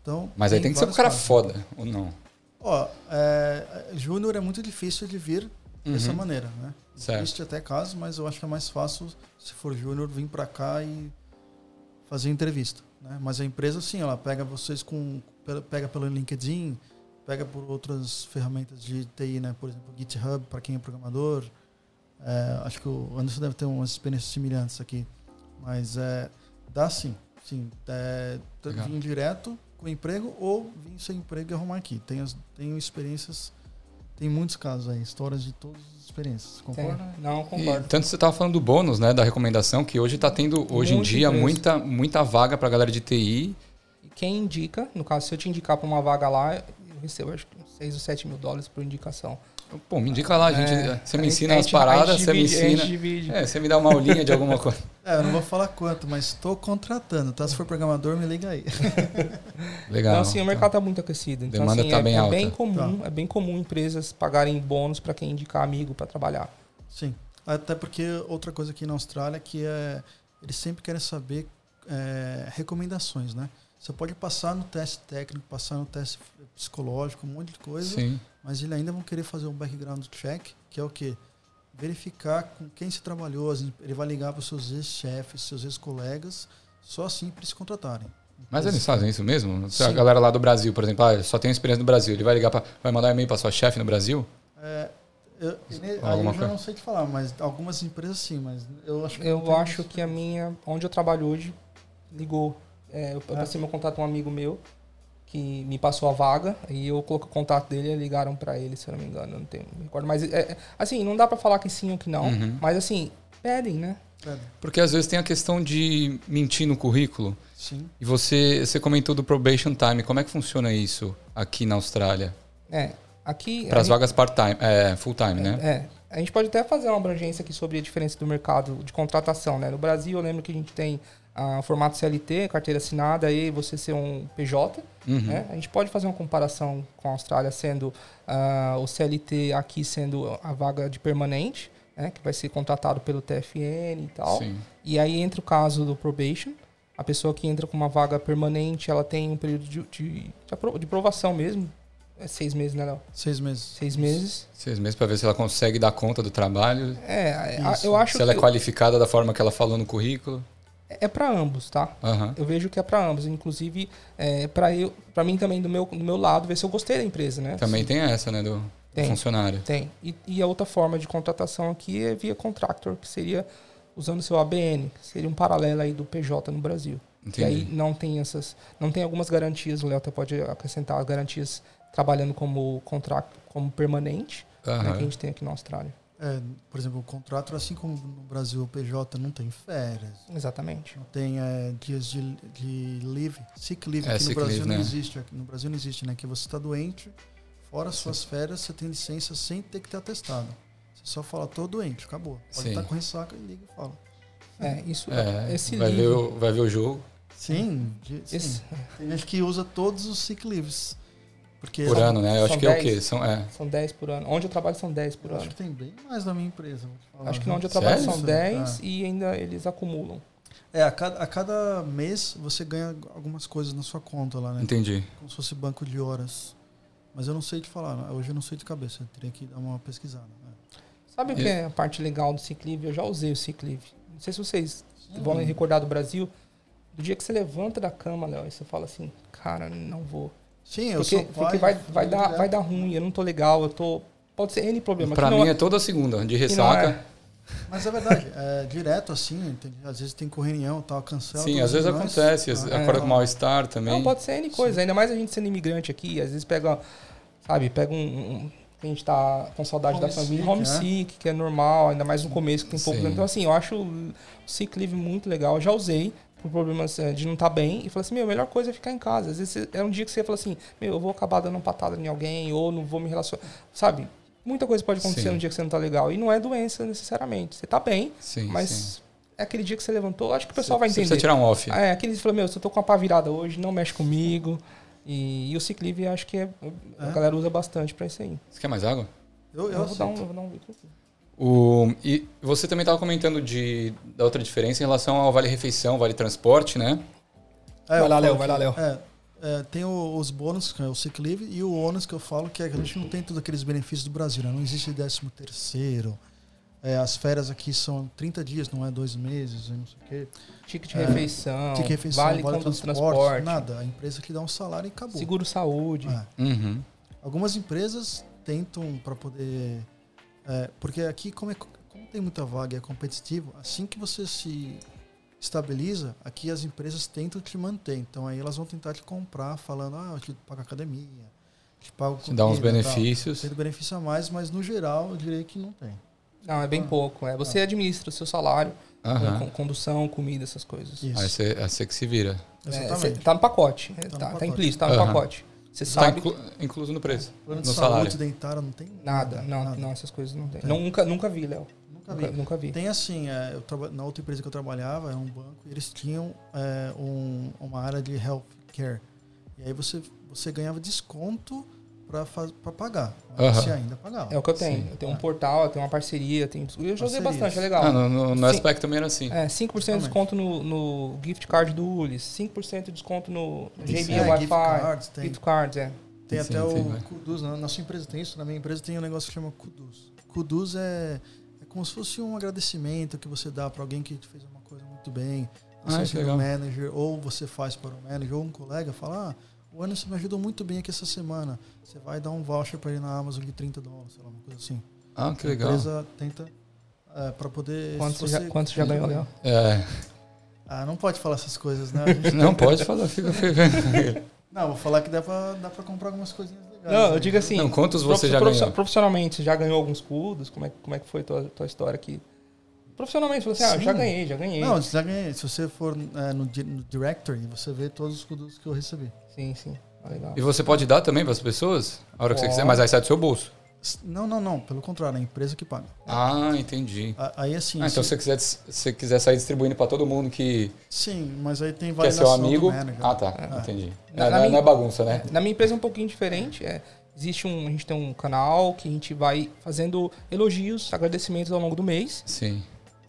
Então, Mas aí tem que ser um cara fases. foda, ou não? Ó, é, júnior é muito difícil de vir dessa Uhum. maneira, né? Certo. Existe até casos, mas eu acho que é mais fácil, se for júnior, vir para cá e fazer entrevista. Né? Mas a empresa, sim, ela pega vocês com. pe- pega pelo LinkedIn, pega por outras ferramentas de TI, né? Por exemplo, GitHub, para quem é programador. É, acho que o Anderson deve ter umas experiências semelhantes aqui. Mas é, dá sim. Sim, é, vim direto com emprego ou vim sem emprego e arrumar aqui. Tenho, tenho experiências, tem muitos casos aí, histórias de todas as experiências. Concorda? Não, E, concordo. tanto você estava falando do bônus, né, da recomendação, que hoje está tendo, hoje em Muita dia, muita, muita vaga para galera de TI. E quem indica, no caso, se eu te indicar para uma vaga lá, eu recebo acho que uns 6 ou 7 mil dólares por indicação. Pô, me indica lá, gente. É, você a me ensina as gente- a paradas, você me divide- ensina. divide. É, você me dá uma aulinha de alguma coisa. *laughs* É, eu não vou falar quanto, mas estou contratando, tá? Se for programador, me liga aí. *laughs* Legal. Então, assim, o mercado está muito aquecido. Então, Demanda assim, tá é, bem é alta. bem comum, é bem comum empresas pagarem bônus para quem indicar amigo para trabalhar. Sim. Até porque outra coisa aqui na Austrália que é eles sempre querem saber é, recomendações, né? Você pode passar no teste técnico, passar no teste psicológico, um monte de coisa, Sim. mas eles ainda vão querer fazer um background check, que é o quê? Verificar com quem você trabalhou, as em- ele vai ligar para os seus ex-chefes, seus ex-colegas, só assim para eles contratarem. Mas eles fazem isso mesmo? Se a galera lá do Brasil, por exemplo, ah, só tem experiência no Brasil, ele vai ligar para, vai mandar um e-mail para sua chefe no Brasil? É, eu, eu já não sei te falar, mas algumas empresas sim, mas eu acho que Eu acho que a minha, onde eu trabalho hoje, ligou. É, eu, eu Ah. passei meu contato a um amigo meu que me passou a vaga e eu coloquei o contato dele e ligaram para ele, se eu não me engano, eu não tenho, não me recordo. Mas é, é, assim, não dá para falar que sim ou que não, Uhum. mas assim, pedem, né? É, Porque às vezes tem a questão de mentir no currículo. Sim. E você, você comentou do probation time. Como é que funciona isso aqui na Austrália? É, aqui Para a as vagas part-time, é, full-time, né? É. A gente pode até fazer uma abrangência aqui sobre a diferença do mercado de contratação, né? No Brasil, eu lembro que a gente tem ah, formato CLT, carteira assinada, aí você ser um PJ, Uhum. né? A gente pode fazer uma comparação com a Austrália sendo ah, o CLT aqui sendo a vaga de permanente, né? Que vai ser contratado pelo TFN e tal. Sim. E aí entra o caso do probation. A pessoa que entra com uma vaga permanente, ela tem um período de, de, de apro- de provação mesmo. É seis meses, né, Léo? Seis meses. Seis meses. Seis meses para ver se ela consegue dar conta do trabalho. É, a- eu acho se ela é qualificada da forma que ela falou no currículo. É para ambos, tá? Aham. Eu vejo que é para ambos, inclusive é, para eu, para mim também do meu do meu lado ver se eu gostei da empresa, né? Também tem essa, né, do Tem. funcionário. Tem. E, e a outra forma de contratação aqui é via contractor, que seria usando seu ABN, que seria um paralelo aí do PJ no Brasil. Que aí Entendi. não tem essas, não tem algumas garantias, o Léo até pode acrescentar garantias trabalhando como contrato, como permanente, né, que a gente tem aqui na Austrália. É, por exemplo, o contrato, assim como no Brasil o PJ não tem férias, Exatamente. não tem é, dias de, de leave, sick leave, É, que no Brasil leave, não né? existe. No Brasil não existe, né? Que você está doente, fora suas férias, você tem licença sem ter que ter atestado. Você só fala, tô doente, acabou. Pode Sim. estar com ressaca e liga e fala. É, isso É, esse vai, ver livro, o, vai ver o jogo Sim, de- sim. esse- Tem gente que usa todos os sick leaves. Porque por ano, né? Eu acho que é o 10. quê? São, é. são 10 por ano. Onde eu trabalho são 10 por eu acho ano. que tem bem mais na minha empresa. Acho que onde eu trabalho Sério? são 10 Ah. e ainda eles acumulam. É, a cada, a cada mês você ganha algumas coisas na sua conta lá, né? Entendi. Como se fosse banco de horas. Mas eu não sei te falar, né? hoje eu não sei de cabeça, eu teria que dar uma pesquisada. né? Sabe o que é a parte legal do sick leave? Eu já usei o sick leave. Não sei se vocês vão Sim. recordar do Brasil. Do dia que você levanta da cama, Léo, e você fala assim, cara, não vou. Sim, eu Porque, sou pai, porque vai, vai, dar, vai dar ruim, eu não tô legal, eu tô. Pode ser N problema. Pra mim não é toda segunda, de ressaca. é- Mas é verdade, é direto assim, tem- às vezes tem correção tal, cancela. Sim, às vezes reuniões. acontece. Ah, acorda é. com mal-estar também. Não, pode ser N coisa. Ainda mais a gente sendo imigrante aqui, às vezes pega, sabe, pega um. um- a gente tá com saudade da Homesick, família, né? homesick, que é normal, ainda mais no começo que tem pouco. Sim. Então, assim, eu acho o sick leave muito legal. Eu já usei por problemas eh, de não estar bem e falei assim: meu, a melhor coisa é ficar em casa. Às vezes você- é um dia que você fala assim: meu, eu vou acabar dando uma patada em alguém ou não vou me relacionar. Sabe? Muita coisa pode acontecer Sim. no dia que você não tá legal. E não é doença necessariamente. Você tá bem, Sim, mas sim. é aquele dia que você levantou. Acho que o pessoal vai Você entender. precisa tirar um off. É, aquele que fala, meu, se eu tô com a pá virada hoje, não mexe comigo. E, e o Ciclive acho que é, a É? galera usa bastante pra isso aí. Você quer mais água? Eu, eu, Eu, vou dar um, eu vou dar um. O, e você também estava comentando de, da outra diferença em relação ao Vale Refeição, Vale Transporte, né? É, Vai lá, Léo, vai lá, Léo. É, é, tem o- os bônus, que é o sick leave, e o ônus que eu falo que é que a gente não tem todos aqueles benefícios do Brasil, né? Não existe 13 terceiro. É, as férias aqui são 30 dias, não é dois meses, não sei o quê. Ticket de É, refeição, Ticket refeição, vale, conta de transporte, nada. A empresa que dá um salário e acabou. seguro saúde. É. Uhum. Algumas empresas tentam para poder. É, porque aqui, como, é, como tem muita vaga e é competitivo, assim que você se estabiliza, aqui as empresas tentam te manter. Então aí elas vão tentar te comprar, falando, ah, eu te pago academia, te pago Te dá uns benefícios. Tem benefício a mais, mas no geral eu diria que não tem. Não, é bem Ah. pouco. É. Você administra o seu salário, condução, comida, essas coisas. Isso. Aí você, aí você que se vira. É, Exatamente. cê- tá no pacote. É, no tá, tá pacote. implícito, tá no pacote. Você Tá sabe. inclu- incluso no preço. Plano No de salário. saúde, dentário, não tem Nada, não, nada. não, essas coisas não tem. Tem. Nunca, nunca vi, Léo. Nunca Nunca, vi. nunca vi. Tem assim, é, eu na outra empresa que eu trabalhava, era um banco, e eles tinham é, um- uma área de healthcare. E aí você, você ganhava desconto para pagar. Aham. Você ainda pagava. É o que eu tenho. Sim. Eu tenho um Ah. portal, eu tenho uma parceria, eu, tenho, eu já usei Parcerias. bastante, é legal. Ah, no, no, no aspecto também era assim. É, 5% de desconto no, no gift card do Ulis, 5% de desconto no JB É, Wi-Fi, gift cards, tem, gift cards, é. tem Sim, até sim, o vai. Kuduz. Na, na sua empresa tem isso? Na minha empresa tem um negócio que chama Kuduz. Kuduz é, é como se fosse um agradecimento que você dá para alguém que te fez uma coisa muito bem. Ah, seja legal. um manager, ou você faz para o manager, ou um colega fala, ah, o Anderson me ajudou muito bem aqui essa semana. Você vai dar um voucher para ele na Amazon de 30 dólares, sei lá, uma coisa assim. Ah, que A legal. empresa tenta para poder. Quanto você já, quanto já ganhou, Léo? É, Ah, não pode falar essas coisas, né? A *laughs* gente não pode falar, fica fica- *laughs* Não, vou falar que dá pra, dá pra comprar algumas coisinhas legais. Não, eu né? digo assim. Não, quantos você já ganhou? Profissionalmente, você já ganhou alguns cudos? Como é, como é que foi a tua, tua história aqui? Profissionalmente, você assim, ah, Sim. já ganhei, já ganhei. Não, já ganhei. Se você for é, no, no Directory, você vê todos os produtos que eu recebi. Sim, sim. Ah, legal. E você pode dar também para as pessoas? A hora que você Pode. quiser, mas aí sai do seu bolso. Não, não, não. Pelo contrário, é a empresa que paga. Ah, entendi. A- Aí assim. Ah, então se- se você quiser, se você quiser sair distribuindo para todo mundo que, Sim, mas aí tem que é seu validação amigo. do manager. Ah, tá. É. Entendi. Na- É, na não, é- minha- não é bagunça, né? Na minha empresa é um pouquinho diferente. É, existe um, a gente tem um canal que a gente vai fazendo elogios, agradecimentos ao longo do mês. Sim.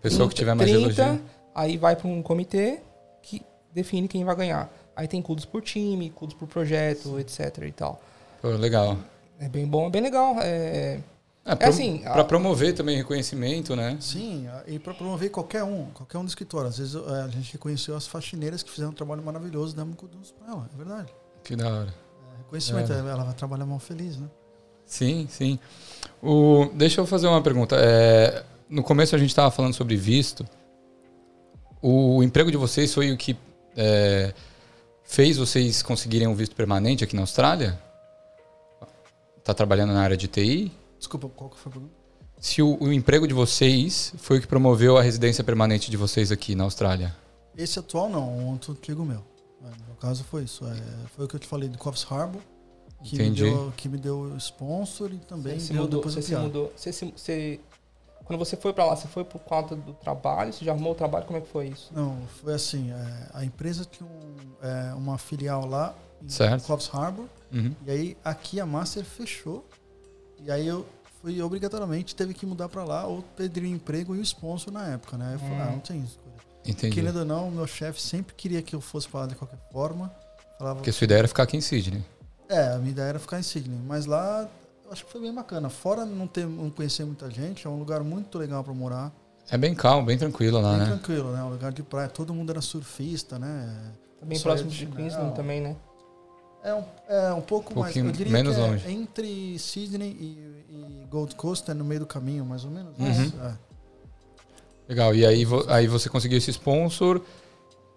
Pessoa que tiver mais 30, elogio. Aí vai para um comitê que define quem vai ganhar. Aí tem cudos por time, cudos por projeto, etc e tal. Pô, legal. É bem bom, é bem legal. É, É, pro, assim, Para a- promover também reconhecimento, né? Sim, e para promover qualquer um, qualquer um do escritório. Às vezes é, a gente reconheceu as faxineiras que fizeram um trabalho maravilhoso, demos um kudos para ela, é verdade. Que da hora. É, reconhecimento, ela vai trabalhar mal feliz, né? Sim, sim. O, deixa eu fazer uma pergunta. É, no começo a gente estava falando sobre visto. O emprego de vocês foi o que é, fez vocês conseguirem um visto permanente aqui na Austrália? Tá trabalhando na área de TI? Desculpa, qual que foi a pergunta? Se o, o emprego de vocês foi o que promoveu a residência permanente de vocês aqui na Austrália? Esse atual não, um outro antigo meu. É, no meu caso foi isso. É, foi o que eu te falei do Coffs Harbor, que me, deu, que me deu sponsor e também você se deu mudou, depois você se mudou. Você se- você- quando você foi para lá, você foi por conta do trabalho? Você já arrumou o trabalho? Como é que foi isso? Não, foi assim, é, a empresa tinha um, é, uma filial lá em Certo. Coffs Harbor, Uhum. e aí aqui a Master fechou, e aí eu fui obrigatoriamente, teve que mudar para lá ou perder o emprego e o sponsor na época, né? Eu falei, Hum. ah, não tem escolha. Entendi. Querendo ou não, meu chefe sempre queria que eu fosse para lá de qualquer forma. Falava, Porque sua ideia era ficar aqui em Sydney. É, a minha ideia era ficar em Sydney, mas lá acho que foi bem bacana. Fora não ter, não conhecer muita gente, é um lugar muito legal para morar, É bem calmo, bem tranquilo lá, bem né? tranquilo, né? Um lugar de praia, todo mundo era surfista, né? Também Só próximo de de Queensland chinelo. também, né? É um, é um pouco mais, Pouquinho eu diria menos que é longe. entre Sydney e, e Gold Coast é no meio do caminho, mais ou menos. Uhum. É. Legal. E aí, vo- aí você conseguiu esse sponsor.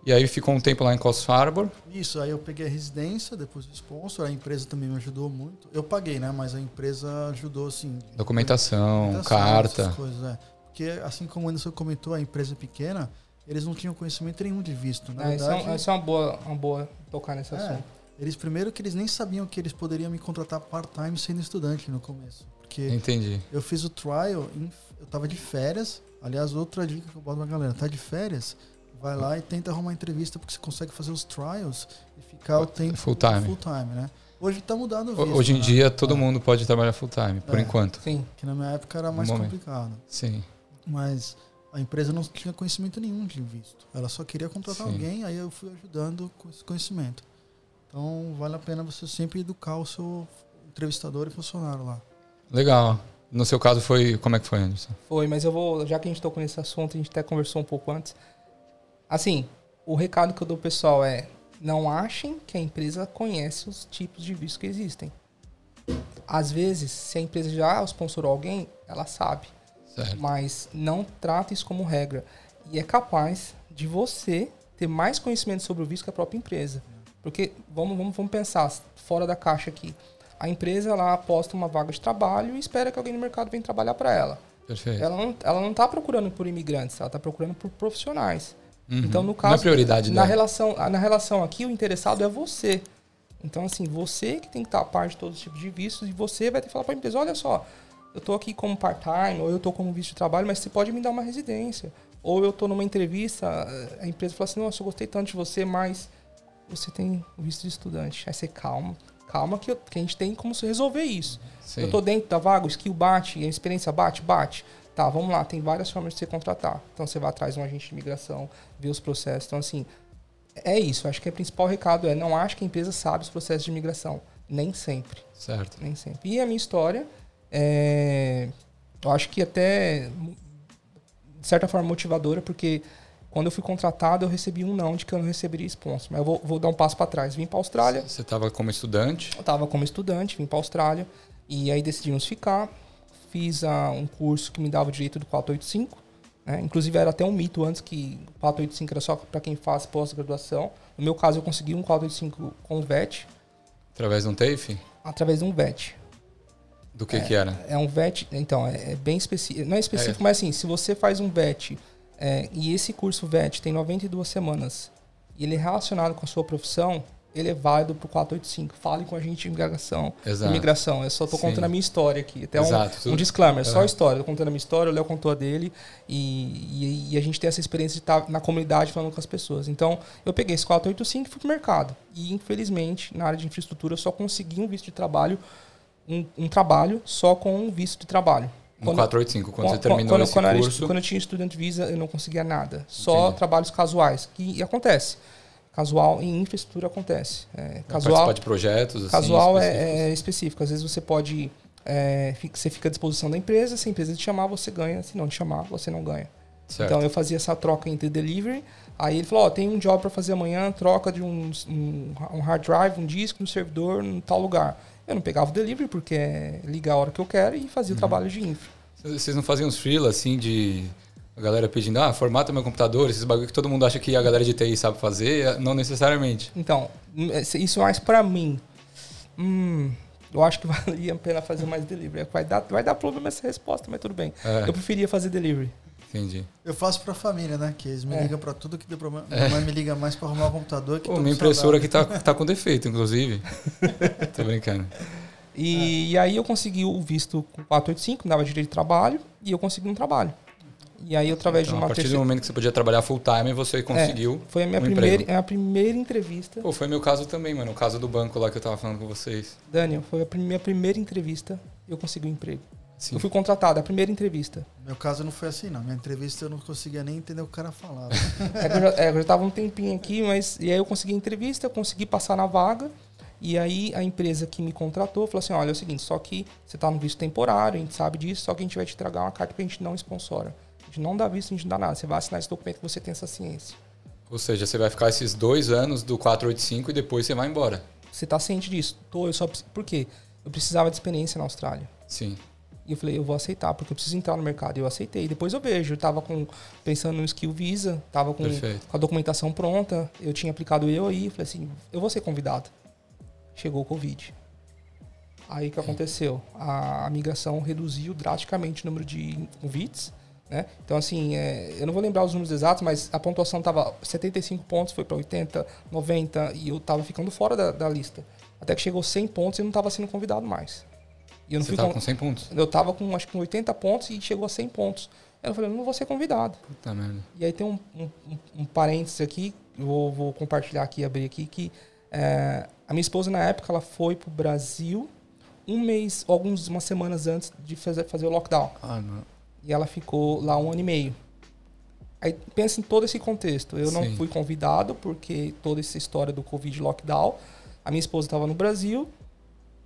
E aí ficou um tempo lá em Coast Harbor. Isso, aí eu peguei a residência, depois o sponsor, a empresa também me ajudou muito. Eu paguei, né? Mas a empresa ajudou, assim. Documentação, documentação, carta. essas coisas, é. Porque, assim como o Anderson comentou, a empresa é pequena, eles não tinham conhecimento nenhum de visto. Na Ah, isso, é, verdade, isso é uma boa, uma boa tocar nesse É. assunto. eles primeiro que eles nem sabiam que eles poderiam me contratar part-time sendo estudante no começo. Porque Entendi. eu fiz o trial, em- eu tava de férias. Aliás, outra dica que eu boto pra galera, tá de férias, vai lá e tenta arrumar entrevista, porque você consegue fazer os trials e ficar o tempo Full time. full time, né? Hoje tá mudando o visto. Hoje em né? dia todo É, mundo pode trabalhar full time, por É. enquanto. Sim. Que na minha época era mais momento. complicado. Sim. Mas a empresa não tinha conhecimento nenhum de visto. Ela só queria contratar Sim. alguém, aí eu fui ajudando com esse conhecimento. Então vale a pena você sempre educar o seu entrevistador e funcionário lá. Legal. No seu caso foi. Como é que foi, Anderson? Foi, mas eu vou, já que a gente tocou nesse assunto, a gente até conversou um pouco antes. Assim, o recado que eu dou pro pessoal é: não achem que a empresa conhece os tipos de visto que existem. Às vezes, se a empresa já sponsorou alguém, ela sabe. Certo. Mas não trata isso como regra. E é capaz de você ter mais conhecimento sobre o visto que a própria empresa. Porque vamos, vamos, vamos pensar fora da caixa aqui. A empresa ela aposta uma vaga de trabalho e espera que alguém no mercado venha trabalhar para ela. Perfeito. Ela não, ela não está procurando por imigrantes, ela está procurando por profissionais. Uhum. Então, no é caso, prioridade na dela. relação, na relação aqui, o interessado é você. Então, assim, você que tem que estar a par de todos os tipos de vistos e você vai ter que falar para a empresa, olha só, eu estou aqui como part-time, ou eu estou como visto de trabalho, mas você pode me dar uma residência. Ou eu estou numa entrevista, a empresa fala assim, nossa, eu gostei tanto de você, mas você tem o visto de estudante. Aí você calma, calma que, eu- que a gente tem como resolver isso. Sim. Eu tô dentro da vaga, o skill bate, a experiência bate, bate. Tá, vamos lá, tem várias formas de você contratar. Então você vai atrás de um agente de imigração, vê os processos. Então, assim, é isso. Acho que o principal recado é não acho que a empresa sabe os processos de imigração. Nem sempre. Certo. Nem sempre. E a minha história, é, eu acho que até, de certa forma, motivadora, porque quando eu fui contratado, eu recebi um não de que eu não receberia sponsor. Mas eu vou, vou dar um passo para trás. Vim para a Austrália, Você estava como estudante. eu estava como estudante, vim para a Austrália e aí decidimos ficar. Fiz ah, um curso que me dava o direito do 485. Né? Inclusive era até um mito antes que o 485 era só para quem faz pós-graduação. No meu caso, eu consegui um 485 com VET, Através de um TAFE? através de um VET. Do que que era? É um VET, então, é, é bem específico. Não é específico, mas assim, se você faz um VET é, e esse curso VET tem 92 semanas e ele é relacionado com a sua profissão, ele é válido para o 485. Fale com a gente de imigração. Exato. imigração. Eu só tô Sim. contando a minha história aqui. Até um, Exato, tudo- um disclaimer, só Aham. a história. Eu tô contando a minha história, o Léo contou a dele e, e, e a gente tem essa experiência de estar na comunidade falando com as pessoas. Então, eu peguei esse 485 e fui pro mercado. E, infelizmente, na área de infraestrutura, eu só consegui um visto de trabalho, um, um trabalho só com um visto de trabalho. Quando- 485, quando você quando- terminou quando, esse quando, eu curso. estu- quando eu tinha estudante visa, eu não conseguia nada. Só Entendi. trabalhos casuais. Que e acontece. Casual em infraestrutura acontece. É, Participar casual de projetos, assim, casual é, é específico. Às vezes você pode. é, você fica à disposição da empresa. Se a empresa te chamar, você ganha. Se não te chamar, você não ganha. Certo. Então eu fazia essa troca entre delivery. Aí ele falou: Ó, tem um job para fazer amanhã, troca de um, um, um hard drive, um disco no servidor em tal lugar. Eu não pegava o delivery porque é ligar a hora que eu quero e Uhum. fazia o trabalho de infra. Vocês não faziam uns freela assim de a galera pedindo, ah, formata meu computador, esses bagulho que todo mundo acha que a galera de TI sabe fazer, não necessariamente. Então, hum, esse- isso mais pra mim. Hum, eu acho que *laughs* valia a pena fazer mais delivery. Vai dar, vai dar problema essa resposta, mas tudo bem. É, Eu preferia fazer delivery. entendi. Eu faço pra família, né? Que eles me É. ligam pra tudo que deu problema. Minha mãe me liga mais pra arrumar o computador que Pô, minha impressora aqui tá, tá com defeito, inclusive. *laughs* Tô brincando. E, e aí eu consegui o visto com 485, me dava direito de trabalho, e eu consegui um trabalho. E aí, através Então, de a uma partir do terceira. momento que você podia trabalhar full time, você conseguiu. Foi a minha um primeira, emprego. é a primeira entrevista. Pô, foi meu caso também, mano. O caso do banco lá que eu tava falando com vocês. Daniel, foi a minha primeira entrevista. Eu consegui um emprego. Sim. Eu fui contratado, a primeira entrevista. Meu caso não foi assim, não. Minha entrevista eu não conseguia nem entender o que o cara falava. *laughs* É eu, já, é, eu já tava um tempinho aqui, mas. E aí eu consegui a entrevista, eu consegui passar na vaga. E aí a empresa que me contratou falou assim: olha, é o seguinte, só que você tá no visto temporário, a gente sabe disso, só que a gente vai te entregar uma carta que a gente não sponsora. Gente não dá visto, a gente não dá nada. Você vai assinar esse documento que você tem essa ciência. Ou seja, você vai ficar esses dois anos do 485 e depois você vai embora. Você tá ciente disso? Tô, eu só. Por quê? Eu precisava de experiência na Austrália. Sim. E eu falei, eu vou aceitar, porque eu preciso entrar no mercado. E eu aceitei. Depois eu vejo. Eu tava com, pensando no skill visa, tava com, com a documentação pronta. Eu tinha aplicado eu aí. Falei assim, eu vou ser convidado. Chegou o Covid. Aí o que aconteceu? A migração reduziu drasticamente o número de convites. Né? Então, assim, é, eu não vou lembrar os números exatos, mas a pontuação tava 75 pontos, foi para 80, 90, e eu tava ficando fora da, da lista. Até que chegou 100 pontos e não tava sendo convidado mais. E eu não Você fui tava con- com 100 pontos. eu tava com acho que com 80 pontos e chegou a 100 pontos. Aí eu falei, eu não vou ser convidado. Puta merda. E aí tem um, um, um- parênteses aqui, eu vou, vou compartilhar aqui, abrir aqui, que é, a minha esposa na época ela foi pro Brasil um mês, alguns umas semanas antes de fazer, fazer o lockdown. Ah, não. E ela ficou lá um ano e meio. Aí pensa em todo esse contexto. Eu não Sim. fui convidado porque toda essa história do Covid lockdown. A minha esposa estava no Brasil.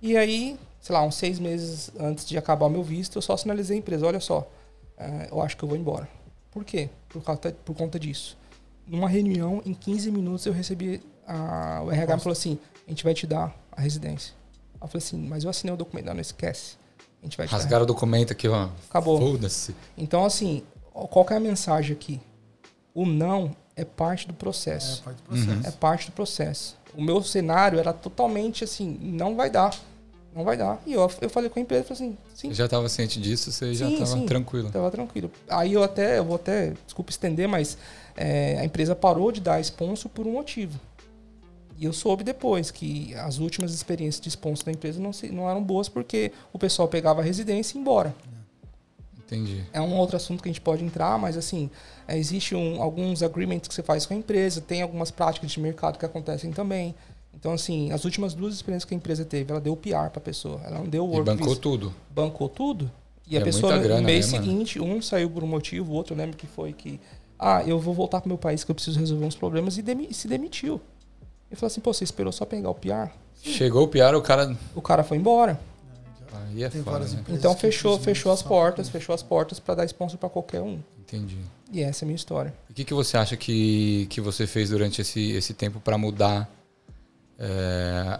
E aí, sei lá, uns seis meses antes de acabar o meu visto, eu só sinalizei a empresa: olha só, eh, eu acho que eu vou embora. Por quê? Por, causa, por conta disso. Numa reunião, em 15 minutos, eu recebi. A, o RH me falou assim: a gente vai te dar a residência. Eu falei assim: mas eu assinei o documento. Não, não esquece. A gente vai. Rasgaram o documento aqui, ó. Acabou. Foda-se. Então, assim, qual que é a mensagem aqui? O não é parte do processo. É parte do processo. Uhum. É parte do processo. O meu cenário era totalmente assim, não vai dar. Não vai dar. E eu, eu falei com a empresa, falei assim, sim, Você já estava ciente disso, você já Sim, estava sim. tranquilo. Tava tranquilo. Aí eu até, eu vou até, desculpa estender, mas é, a empresa parou de dar sponsor por um motivo. E eu soube depois que as últimas experiências de sponsor da empresa não, se, não eram boas porque o pessoal pegava a residência e ia embora. Entendi. É um outro assunto que a gente pode entrar, mas assim, é, existe um, alguns agreements que você faz com a empresa, tem algumas práticas de mercado que acontecem também. Então, assim, as últimas duas experiências que a empresa teve, ela deu PR pra pessoa. Ela não deu o E work bancou visa tudo. bancou tudo. E É a pessoa muita no mês né, seguinte, um saiu por um motivo, o outro lembro que foi que ah, eu vou voltar pro meu país que eu preciso resolver uns problemas e demi- se demitiu. Ele falou assim, pô, você esperou só pegar o PR? Chegou o piar, o cara. O cara foi embora. Aí é foda, né? Então fechou, fechou as portas, fechou as portas para dar sponsor para qualquer um. Entendi. E essa é a minha história. O que, que você acha que, que você fez durante esse, esse tempo para mudar é,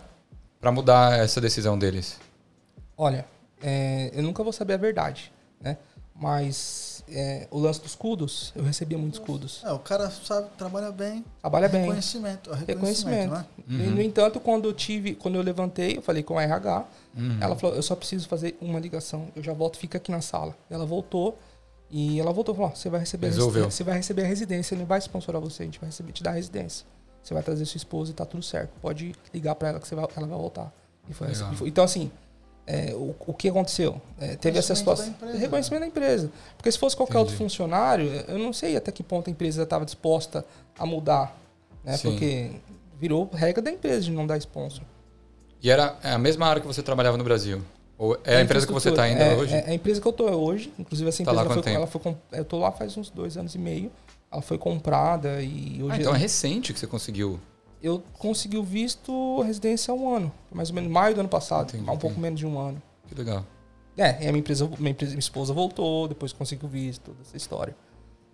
para mudar essa decisão deles? Olha, é, eu nunca vou saber a verdade, né? Mas é, o lance dos escudos, eu recebia muitos escudos. É, o cara sabe, trabalha bem. Trabalha bem. Reconhecimento. é Reconhecimento, Reconhecimento. né? E, No entanto, quando eu tive, quando eu levantei, eu falei com a RH, Uhum. ela falou, eu só preciso fazer uma ligação, eu já volto, fica aqui na sala. Ela voltou e ela voltou e falou, você vai receber a Resolveu. residência, você vai receber a residência, ele não vai sponsorar você, a gente vai receber, te dar a residência. Você vai trazer sua esposa e tá tudo certo. Pode ligar para ela que você vai, ela vai voltar. E foi assim. E foi- então assim, é, o, o que aconteceu? É, teve essa situação. da empresa, reconhecimento da empresa. Porque se fosse qualquer outro Entendi. funcionário, eu não sei até que ponto a empresa estava disposta a mudar. Né? Sim. Porque virou regra da empresa de não dar sponsor. E era a mesma área que você trabalhava no Brasil? Ou é a empresa que você está ainda é, hoje? É, é a empresa que eu tô hoje. Inclusive, essa Tá empresa lá ela quanto foi, tempo? ela foi Eu tô lá faz uns dois anos e meio. Ela foi comprada e hoje Ah, então é recente que você conseguiu. Eu consegui o visto residência há um ano. Mais ou menos maio do ano passado. Entendi, há um pouco entendi. menos de um ano. Que legal. É, e a minha empresa, minha empresa, minha esposa voltou, depois conseguiu o visto, toda essa história.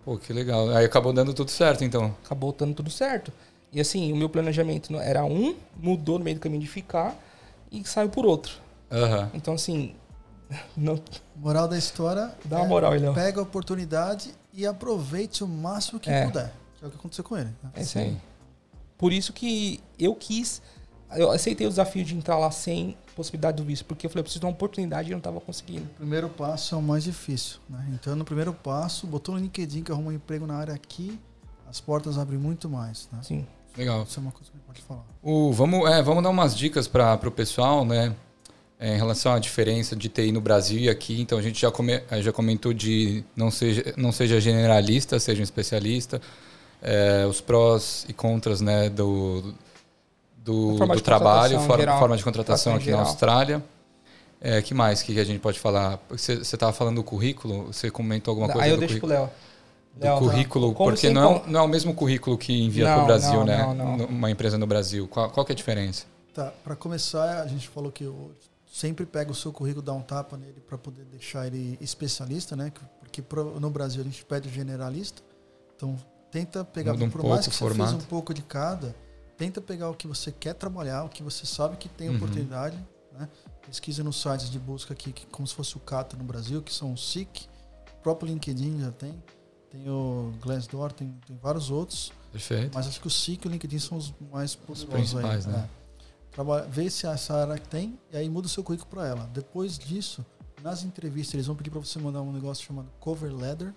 Pô, que legal. Aí acabou dando tudo certo, então. Acabou dando tudo certo. E assim, o meu planejamento era um, mudou no meio do caminho de ficar e saiu por outro. Aham. Então, assim, *laughs* não, Moral da história. Dá uma moral, Ilhão. Pega a oportunidade e aproveite o máximo que É. puder. Que é o que aconteceu com ele. né? é isso aí. Sim. Por isso que eu quis, eu aceitei o desafio de entrar lá sem possibilidade do visto, porque eu falei, eu preciso de uma oportunidade e eu não estava conseguindo. O primeiro passo é o mais difícil. Né? Então, no primeiro passo, botou no LinkedIn que arrumou um emprego na área aqui, as portas abrem muito mais. Né? Assim, Legal. Isso é uma coisa que a gente pode falar. O, vamos, é, vamos dar umas dicas para o pessoal, né? É, em relação à diferença de TI no Brasil e aqui. Então a gente já, come, já comentou de não seja, não seja generalista, seja um especialista. É, os prós e contras né, do, do, forma do trabalho, forma, geral. forma de contratação aqui na. Austrália. É, que mais que a gente pode falar? Você estava falando do currículo, você comentou alguma coisa aí eu do deixo currículo? pro Léo. do Léo, tá? currículo, Como porque você não é, o- não é o mesmo currículo que envia para Não, o Brasil, não, né? não, não. Uma empresa no Brasil. Qual, qual que é a diferença? Tá, para começar, a gente falou que eu sempre pega o seu currículo, dá um tapa nele para poder deixar ele especialista, né? Que- Porque pro- no Brasil a gente pede generalista. Então, tenta pegar, Muda um por pouco mais que você fez um pouco de cada, tenta pegar o que você quer trabalhar, o que você sabe que tem Uhum. oportunidade, né? Pesquisa nos sites de busca aqui, que, como se fosse o Cata no Brasil, que são o SIC, o próprio LinkedIn já tem, tem o Glassdoor, tem, tem vários outros. Perfeito. Mas acho que o SIC e o LinkedIn são os mais poderosos principais, aí, né? É. Trabalha, vê se essa área tem e aí muda o seu currículo para ela. Depois disso, nas entrevistas, eles vão pedir para você mandar um negócio chamado cover letter,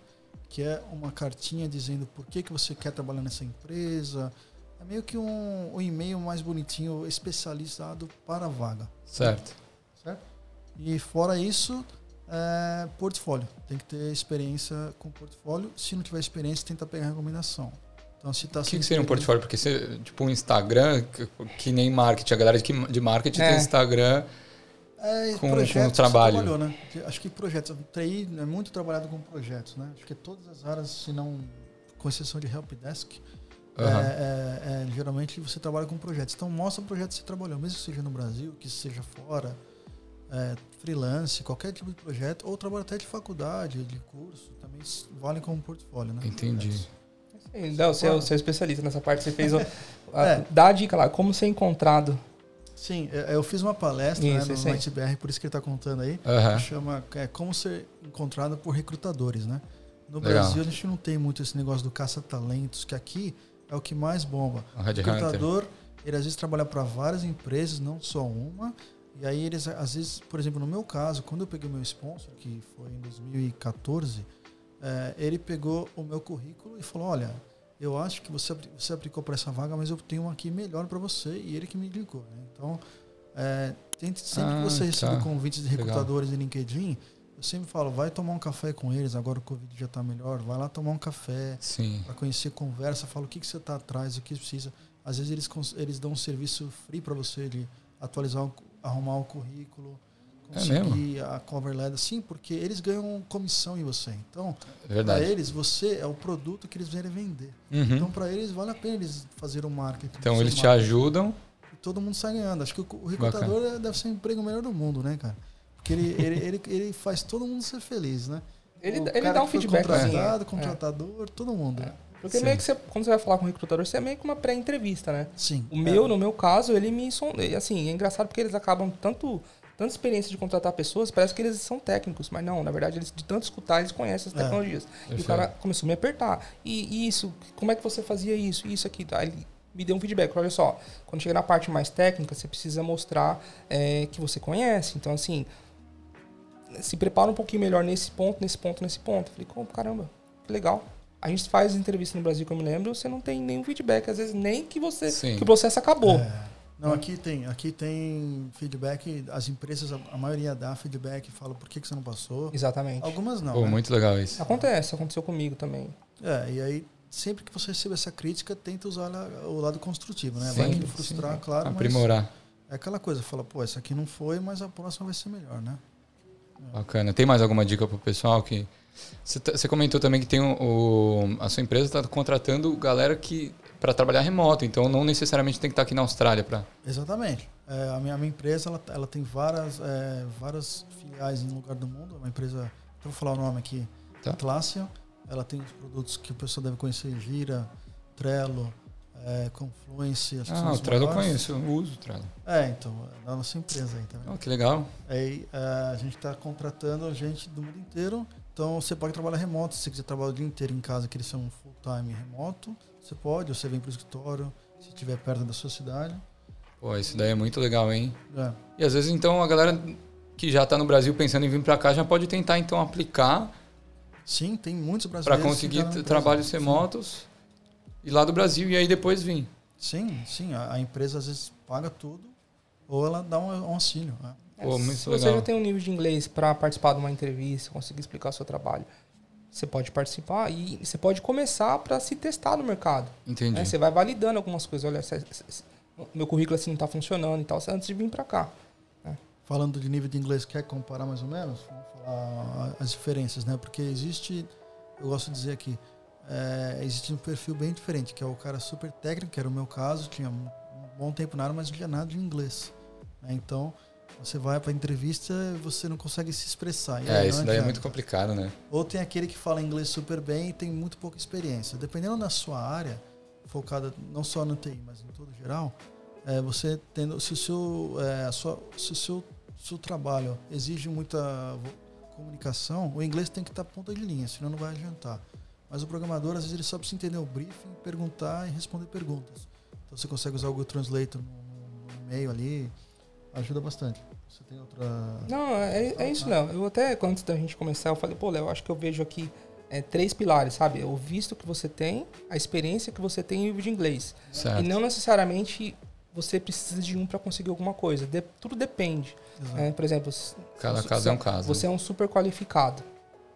que é uma cartinha dizendo por que, que você quer trabalhar nessa empresa. É meio que um, um e-mail mais bonitinho, especializado para a vaga. Certo. Certo? E fora isso, é, portfólio. Tem que ter experiência com portfólio. Se não tiver experiência, tenta pegar recomendação. Então, se tá O que, que seria um portfólio? Porque você, tipo, um Instagram, que, que nem marketing, a galera de, de marketing É. tem Instagram. É, com- projetos com o você trabalho. trabalhou, né? Acho que projetos. O TI é muito trabalhado com projetos, né? Acho que todas as áreas, se não com exceção de helpdesk, Aham. é, é, é, geralmente você trabalha com projetos. Então mostra o projeto que você trabalhou, mesmo que seja no Brasil, que seja fora, é, freelance, qualquer tipo de projeto, ou trabalho até de faculdade, de curso, também vale como portfólio, né? Entendi. Não, você é, o- você é especialista nessa parte. Você fez. o- a- *laughs* É. Dá a dica lá, como ser encontrado. Sim, é, eu fiz uma palestra Isso, né, no por isso que ele está contando aí. Aham. chama é, Como Ser Encontrado por Recrutadores, né? No Legal. Brasil, a gente não tem muito esse negócio do caça-talentos, que aqui é o que mais bomba. O recrutador, ele às vezes trabalha para várias empresas, não só uma. E aí eles, às vezes, por exemplo, no meu caso, quando eu peguei meu sponsor, que foi em 2014, é, ele pegou o meu currículo e falou, olha, eu acho que você, você aplicou para essa vaga, mas eu tenho uma aqui melhor para você. E ele que me ligou. Né? Então, é, sempre ah, que você recebe tá. convites de recrutadores Legal. em LinkedIn, eu sempre falo, vai tomar um café com eles, agora o Covid já está melhor, vai lá tomar um café para conhecer, conversa, fala o que, que você está atrás, o que precisa. Às vezes eles, eles dão um serviço free para você de atualizar, arrumar o currículo, conseguir é a cover letter. Sim, porque eles ganham comissão em você. Então, é para eles, você é o produto que eles vêm vender. Uhum. Então, para eles, vale a pena eles fazer o marketing. Então, eles marketing. te ajudam. E todo mundo sai ganhando. Acho que o recrutador Bacana. deve ser o emprego melhor do mundo, né, cara? Porque ele, *laughs* ele, ele, ele faz todo mundo ser feliz, né? Ele, ele dá um feedback. Contratado, assim, contratador, é. todo mundo. É. Porque Sim. meio que você, quando você vai falar com o recrutador, você é meio que uma pré-entrevista, né? Sim. O meu, é. no meu caso, ele me assim, é engraçado porque eles acabam tanto tanta experiência de contratar pessoas, parece que eles são técnicos, mas não, na verdade, eles de tanto escutar, eles conhecem as é. tecnologias. É. E o cara começou a me apertar. E, isso, como é que você fazia isso? Isso aqui, tá? Ele me deu um feedback. Olha só, quando chega na parte mais técnica, você precisa mostrar é, que você conhece. Então, assim, se prepara um pouquinho melhor nesse ponto, nesse ponto, nesse ponto. falei, como, caramba, que legal. A gente faz entrevista no Brasil, que eu me lembro, você não tem nenhum feedback, às vezes nem que você Sim. que o processo acabou. É. Não, aqui tem, aqui tem feedback, as empresas, a maioria dá feedback, fala por que, que você não passou. Exatamente. Algumas não. Pô, né? muito legal isso. Acontece, aconteceu comigo também. É, e aí sempre que você recebe essa crítica, tenta usar o lado construtivo, né? Sim, vai te frustrar, sim. claro. Aprimorar. é aquela coisa, fala, pô, essa aqui não foi, mas a próxima vai ser melhor, né? Bacana. Tem mais alguma dica pro pessoal que. Você comentou também que tem o, o a sua empresa está contratando galera que para trabalhar remoto, então não necessariamente tem que estar aqui na Austrália para. Exatamente. É, a, minha, a minha empresa ela, ela tem várias, é, várias filiais em lugar do mundo. É uma empresa, vou falar o nome aqui, tá. Atlassian. Ela tem os produtos que o pessoal deve conhecer, Gira, Trello, é, Confluence. ah, o Trello eu conheço, eu uso o Trello. É, então, é da nossa empresa aí também. Oh, que legal. Aí é, a gente está contratando gente do mundo inteiro. Então você pode trabalhar remoto, se você quiser trabalhar o dia inteiro em casa, que eles são full time remoto. Você pode, ou você vem para o escritório, se estiver perto da sua cidade. Pô, isso daí é muito legal, hein? É. E às vezes, então, a galera que já está no Brasil pensando em vir para cá já pode tentar, então, aplicar. Sim, tem muitos brasileiros. Para conseguir trabalhos remotos sim. e lá do Brasil e aí depois vir. Sim, sim. A, a, empresa às vezes paga tudo ou ela dá um, um auxílio. Né? Pô, muito Se legal. você já tem um nível de inglês para participar de uma entrevista, conseguir explicar o seu trabalho, você pode participar e você pode começar para se testar no mercado. Entendi. Né? Você vai validando algumas coisas. Olha, se, se, se, meu currículo assim não está funcionando e tal, antes de vir para cá. Né? Falando de nível de inglês, quer comparar mais ou menos? Vamos falar as diferenças, né? Porque existe, eu gosto de dizer aqui, é, existe um perfil bem diferente, que é o cara super técnico, que era o meu caso, tinha um bom tempo na área, mas não tinha nada de inglês. Né? Então, você vai para entrevista e você não consegue se expressar. É, isso daí é muito complicado, né? Ou tem aquele que fala inglês super bem e tem muito pouca experiência. Dependendo da sua área, focada não só no TI, mas em todo geral, é, você tendo, se o seu, é, sua, se o seu, seu trabalho exige muita comunicação, o inglês tem que estar ponta de linha, senão não vai adiantar. Mas o programador, às vezes, ele só precisa entender o briefing, perguntar e responder perguntas. Então você consegue usar o Google Translator no, no e-mail ali, ajuda bastante. Você tem outra. Não, é, é isso, Léo. Eu até, antes da gente começar, eu falei, pô, Léo, acho que eu vejo aqui é, três pilares, sabe? O visto que você tem, a experiência que você tem e o de inglês. Certo. E não necessariamente você precisa de um para conseguir alguma coisa. De, tudo depende. É, por exemplo, cada caso é um caso. Você é um super qualificado.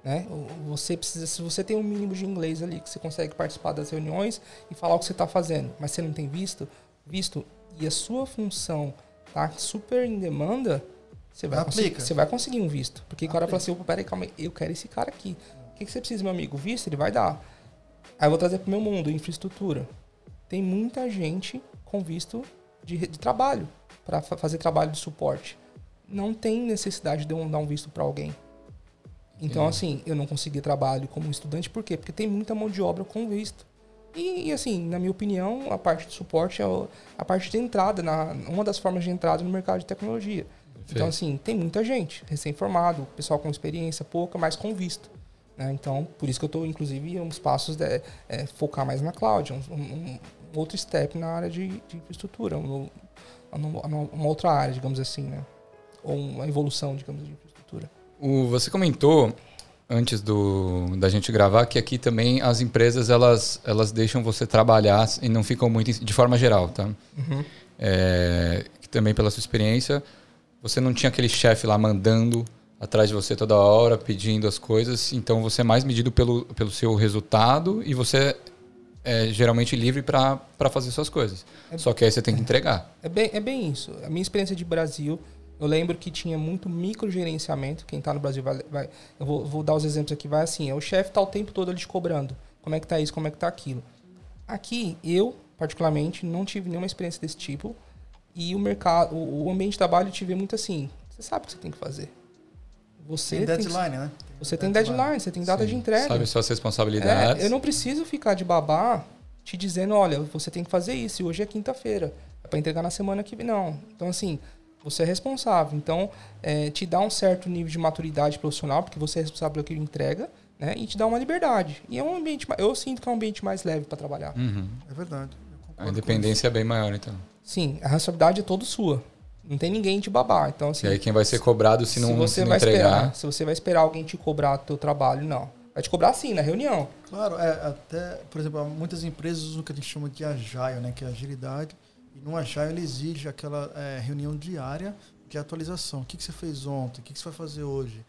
Né? Você precisa, se você tem um mínimo de inglês ali que você consegue participar das reuniões e falar o que você está fazendo, mas você não tem visto, visto e a sua função tá super em demanda, você vai, conseguir, você vai conseguir um visto. Porque o cara fala assim, opa, peraí, calma aí, eu quero esse cara aqui. O que, que você precisa, meu amigo? Visto, ele vai dar. Aí eu vou trazer pro meu mundo, infraestrutura. Tem muita gente com visto de, de trabalho, para fazer trabalho de suporte. Não tem necessidade de eu dar um visto para alguém. Então, assim, eu não consegui trabalho como estudante, por quê? Porque tem muita mão de obra com visto. E, e, assim, na minha opinião, a parte de suporte é a parte de entrada, na, uma das formas de entrada no mercado de tecnologia. Então, assim, tem muita gente recém-formado, pessoal com experiência pouca, mas com visto. Né? Então, por isso que eu estou, inclusive, uns passos de é, focar mais na cloud, um, um, um, outro step na área de, de infraestrutura, um, uma outra área, digamos assim, né? Ou uma evolução, digamos, de infraestrutura. O, você comentou antes do, da gente gravar que aqui também as empresas elas, elas deixam você trabalhar e não ficam muito de forma geral, tá? Uhum. É, também pela sua experiência, você não tinha aquele chefe lá mandando atrás de você toda hora, pedindo as coisas. Então você é mais medido pelo, pelo seu resultado e você é geralmente livre para fazer suas coisas. É, Só que aí você tem que entregar. É bem, é bem isso. A minha experiência de Brasil, eu lembro que tinha muito microgerenciamento. Quem está no Brasil vai. vai eu vou, vou, dar os exemplos aqui. Vai assim: é, o chefe está o tempo todo ali te cobrando. Como é que tá isso, como é que tá aquilo. Aqui, eu, particularmente, não tive nenhuma experiência desse tipo. E o mercado, o ambiente de trabalho eu tive muito assim. Você sabe o que você tem que fazer. Você tem deadline, tem, né? Você tem deadline, deadline você tem data Sim. de entrega. Sabe suas responsabilidades. É, eu não preciso ficar de babá te dizendo, olha, você tem que fazer isso, e hoje é quinta-feira. É para entregar na semana que vem. Não. Então, assim, você é responsável. Então, é, te dá um certo nível de maturidade profissional, porque você é responsável pelo que entrega, né? E te dá uma liberdade. E é um ambiente, eu sinto que é um ambiente mais leve para trabalhar. Uhum. É verdade. A independência é bem maior, então. Sim, a responsabilidade é toda sua. Não tem ninguém te babar. Então, assim, e aí quem vai ser cobrado se, se não, você se não vai entregar? Esperar, se você vai esperar alguém te cobrar teu trabalho, não. Vai te cobrar sim, na reunião. Claro, é, até, por exemplo, muitas empresas usam o que a gente chama de agile, né, que é agilidade. E no agile ele exige aquela é, reunião diária de atualização. O que, que você fez ontem? O que, que você vai fazer hoje?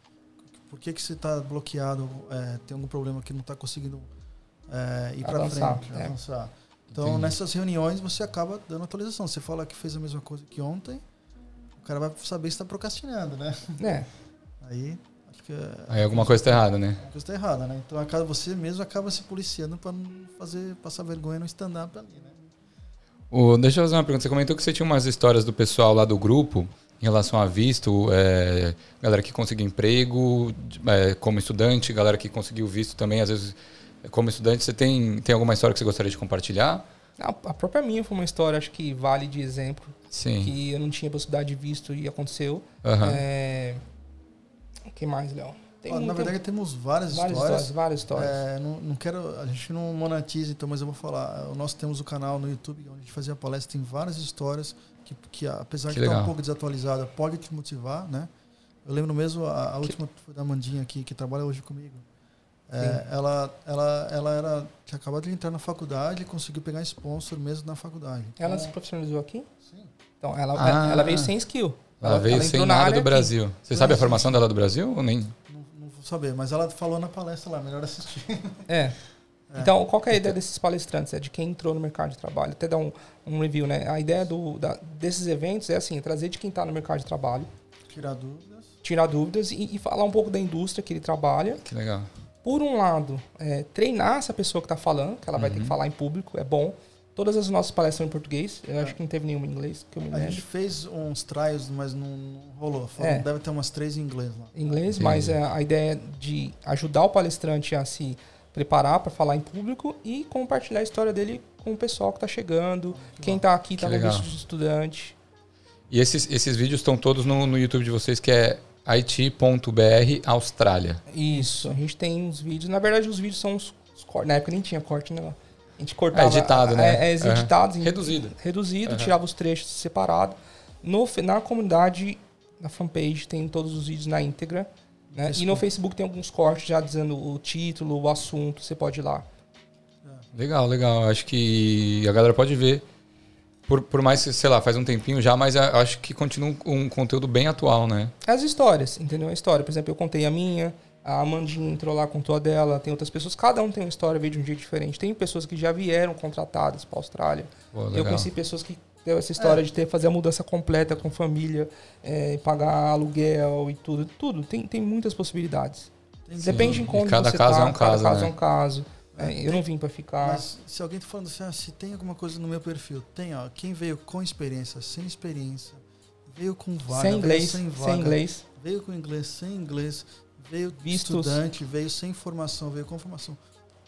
Por que, que você está bloqueado? É, tem algum problema que não está conseguindo é, ir para frente, é. avançar? Então, Entendi. nessas reuniões, você acaba dando atualização. Você fala que fez a mesma coisa que ontem, o cara vai saber se está procrastinando, né? É. Aí acho que é, Aí alguma coisa está errada, né? Alguma coisa está errada, né? Então acaba, você mesmo acaba se policiando para não fazer passar vergonha no stand-up ali, né? O, deixa eu fazer uma pergunta. Você comentou que você tinha umas histórias do pessoal lá do grupo em relação a visto, é, galera que conseguiu emprego é, como estudante, galera que conseguiu visto também, às vezes como estudante. Você tem, tem alguma história que você gostaria de compartilhar? A própria minha foi uma história, acho que vale de exemplo. Sim. Que eu não tinha possibilidade de visto e aconteceu. Uhum. É... O que mais, Léo? Tem, Na verdade, tem... temos várias, várias histórias. histórias. Várias histórias. É, não, não, quero, a gente não monetiza, então, mas eu vou falar. Nós temos o canal no YouTube onde a gente fazia palestra, tem várias histórias que, que apesar que de estar um pouco desatualizada, pode te motivar, né? Eu lembro mesmo, a, a última foi da Mandinha aqui, que trabalha hoje comigo. É, ela, ela, ela era, tinha acabado de entrar na faculdade e conseguiu pegar sponsor mesmo na faculdade. Ela então, se profissionalizou aqui? Sim. Então, ela, ah, ela veio sem skill. Ela, ela veio ela sem nada do Brasil. Aqui. Você sabe a formação dela do Brasil ou nem? Não, não vou saber, mas ela falou na palestra lá, melhor assistir. *laughs* É. É. Então, qual é a ideia desses palestrantes? É de quem entrou no mercado de trabalho. Até dar um, um review, né? A ideia do, da, desses eventos é assim, trazer de quem está no mercado de trabalho. Tirar dúvidas. Tirar dúvidas e, e, falar um pouco da indústria que ele trabalha. Que legal por um lado, é, treinar essa pessoa que está falando, que ela uhum. vai ter que uhum. falar em público, é bom. Todas as nossas palestras são em português. Eu é. acho que não teve nenhuma em inglês, que eu me lembro. A gente fez uns trials, mas não, não rolou. Foram, é. Deve ter umas três em inglês lá. Inglês, Sim. mas é, a ideia é de ajudar o palestrante a se preparar para falar em público e compartilhar a história dele com o pessoal que está chegando. Que quem está aqui está no visto de estudante. E esses, esses vídeos estão todos no, no YouTube de vocês, que é it.br Austrália. Isso, a gente tem uns vídeos. Na verdade, os vídeos são cortes. Na época nem tinha corte, né? A gente cortava. É editado, né? É, é editados. Uhum. Reduzido. Reduzido, uhum. tirava os trechos separados. No, na comunidade, na fanpage, tem todos os vídeos na íntegra. Né? E no Facebook tem alguns cortes já dizendo o título, o assunto, você pode ir lá. Legal, legal. Acho que a galera pode ver por, por mais que, sei lá, faz um tempinho já, mas acho que continua um conteúdo bem atual, né? As histórias, entendeu? A história. Por exemplo, eu contei a minha, a Amandinha entrou lá, contou a dela, tem outras pessoas, cada um tem uma história, veio de um jeito diferente. Tem pessoas que já vieram contratadas para a Austrália. Pô, eu conheci pessoas que teve essa história é. de ter fazer a mudança completa com família, é, pagar aluguel e tudo. Tudo. Tem, tem muitas possibilidades. Tem Depende de como cada você caso tá, é um cada caso, caso né? é um caso. É, eu não vim para ficar. Mas se alguém tá falando assim, ah, se tem alguma coisa no meu perfil, tem, ó. Quem veio com experiência, sem experiência, veio com vaga, sem inglês, sem, vaga, sem inglês, veio com inglês, sem inglês, veio Vistos. estudante, veio sem formação, veio com formação.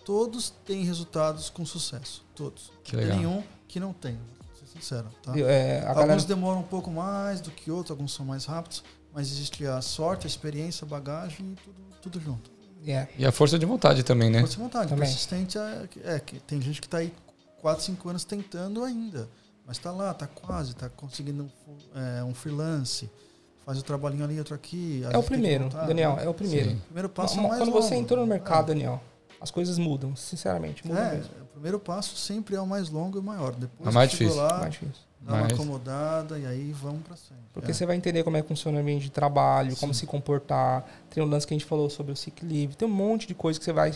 Todos têm resultados com sucesso, todos. Que legal. Nenhum que não tem, vou ser sincero. Tá? É, alguns galera... demoram um pouco mais do que outros, alguns são mais rápidos, mas existe a sorte, a experiência, a bagagem e tudo, tudo junto. É. E a força de vontade também, né? Força de vontade. Também. Persistente é, é que tem gente que está aí 4, 5 anos tentando ainda. Mas está lá, está quase, está conseguindo um, é, um freelance. Faz o trabalhinho ali, outro aqui. É o primeiro, voltar, Daniel, né? é o primeiro. Sim. O primeiro passo é Ma- mais Quando você longo. entrou no mercado, É. Daniel, as coisas mudam, sinceramente, mudam É, mesmo. o primeiro passo sempre é o mais longo e o maior. Depois É mais difícil. lá, Mais difícil. dá uma acomodada e aí vamos pra frente. Porque É. você vai entender como é que funciona o ambiente de trabalho, como Sim. se comportar. Tem o lance que a gente falou sobre o sick leave. Tem um monte de coisa que você vai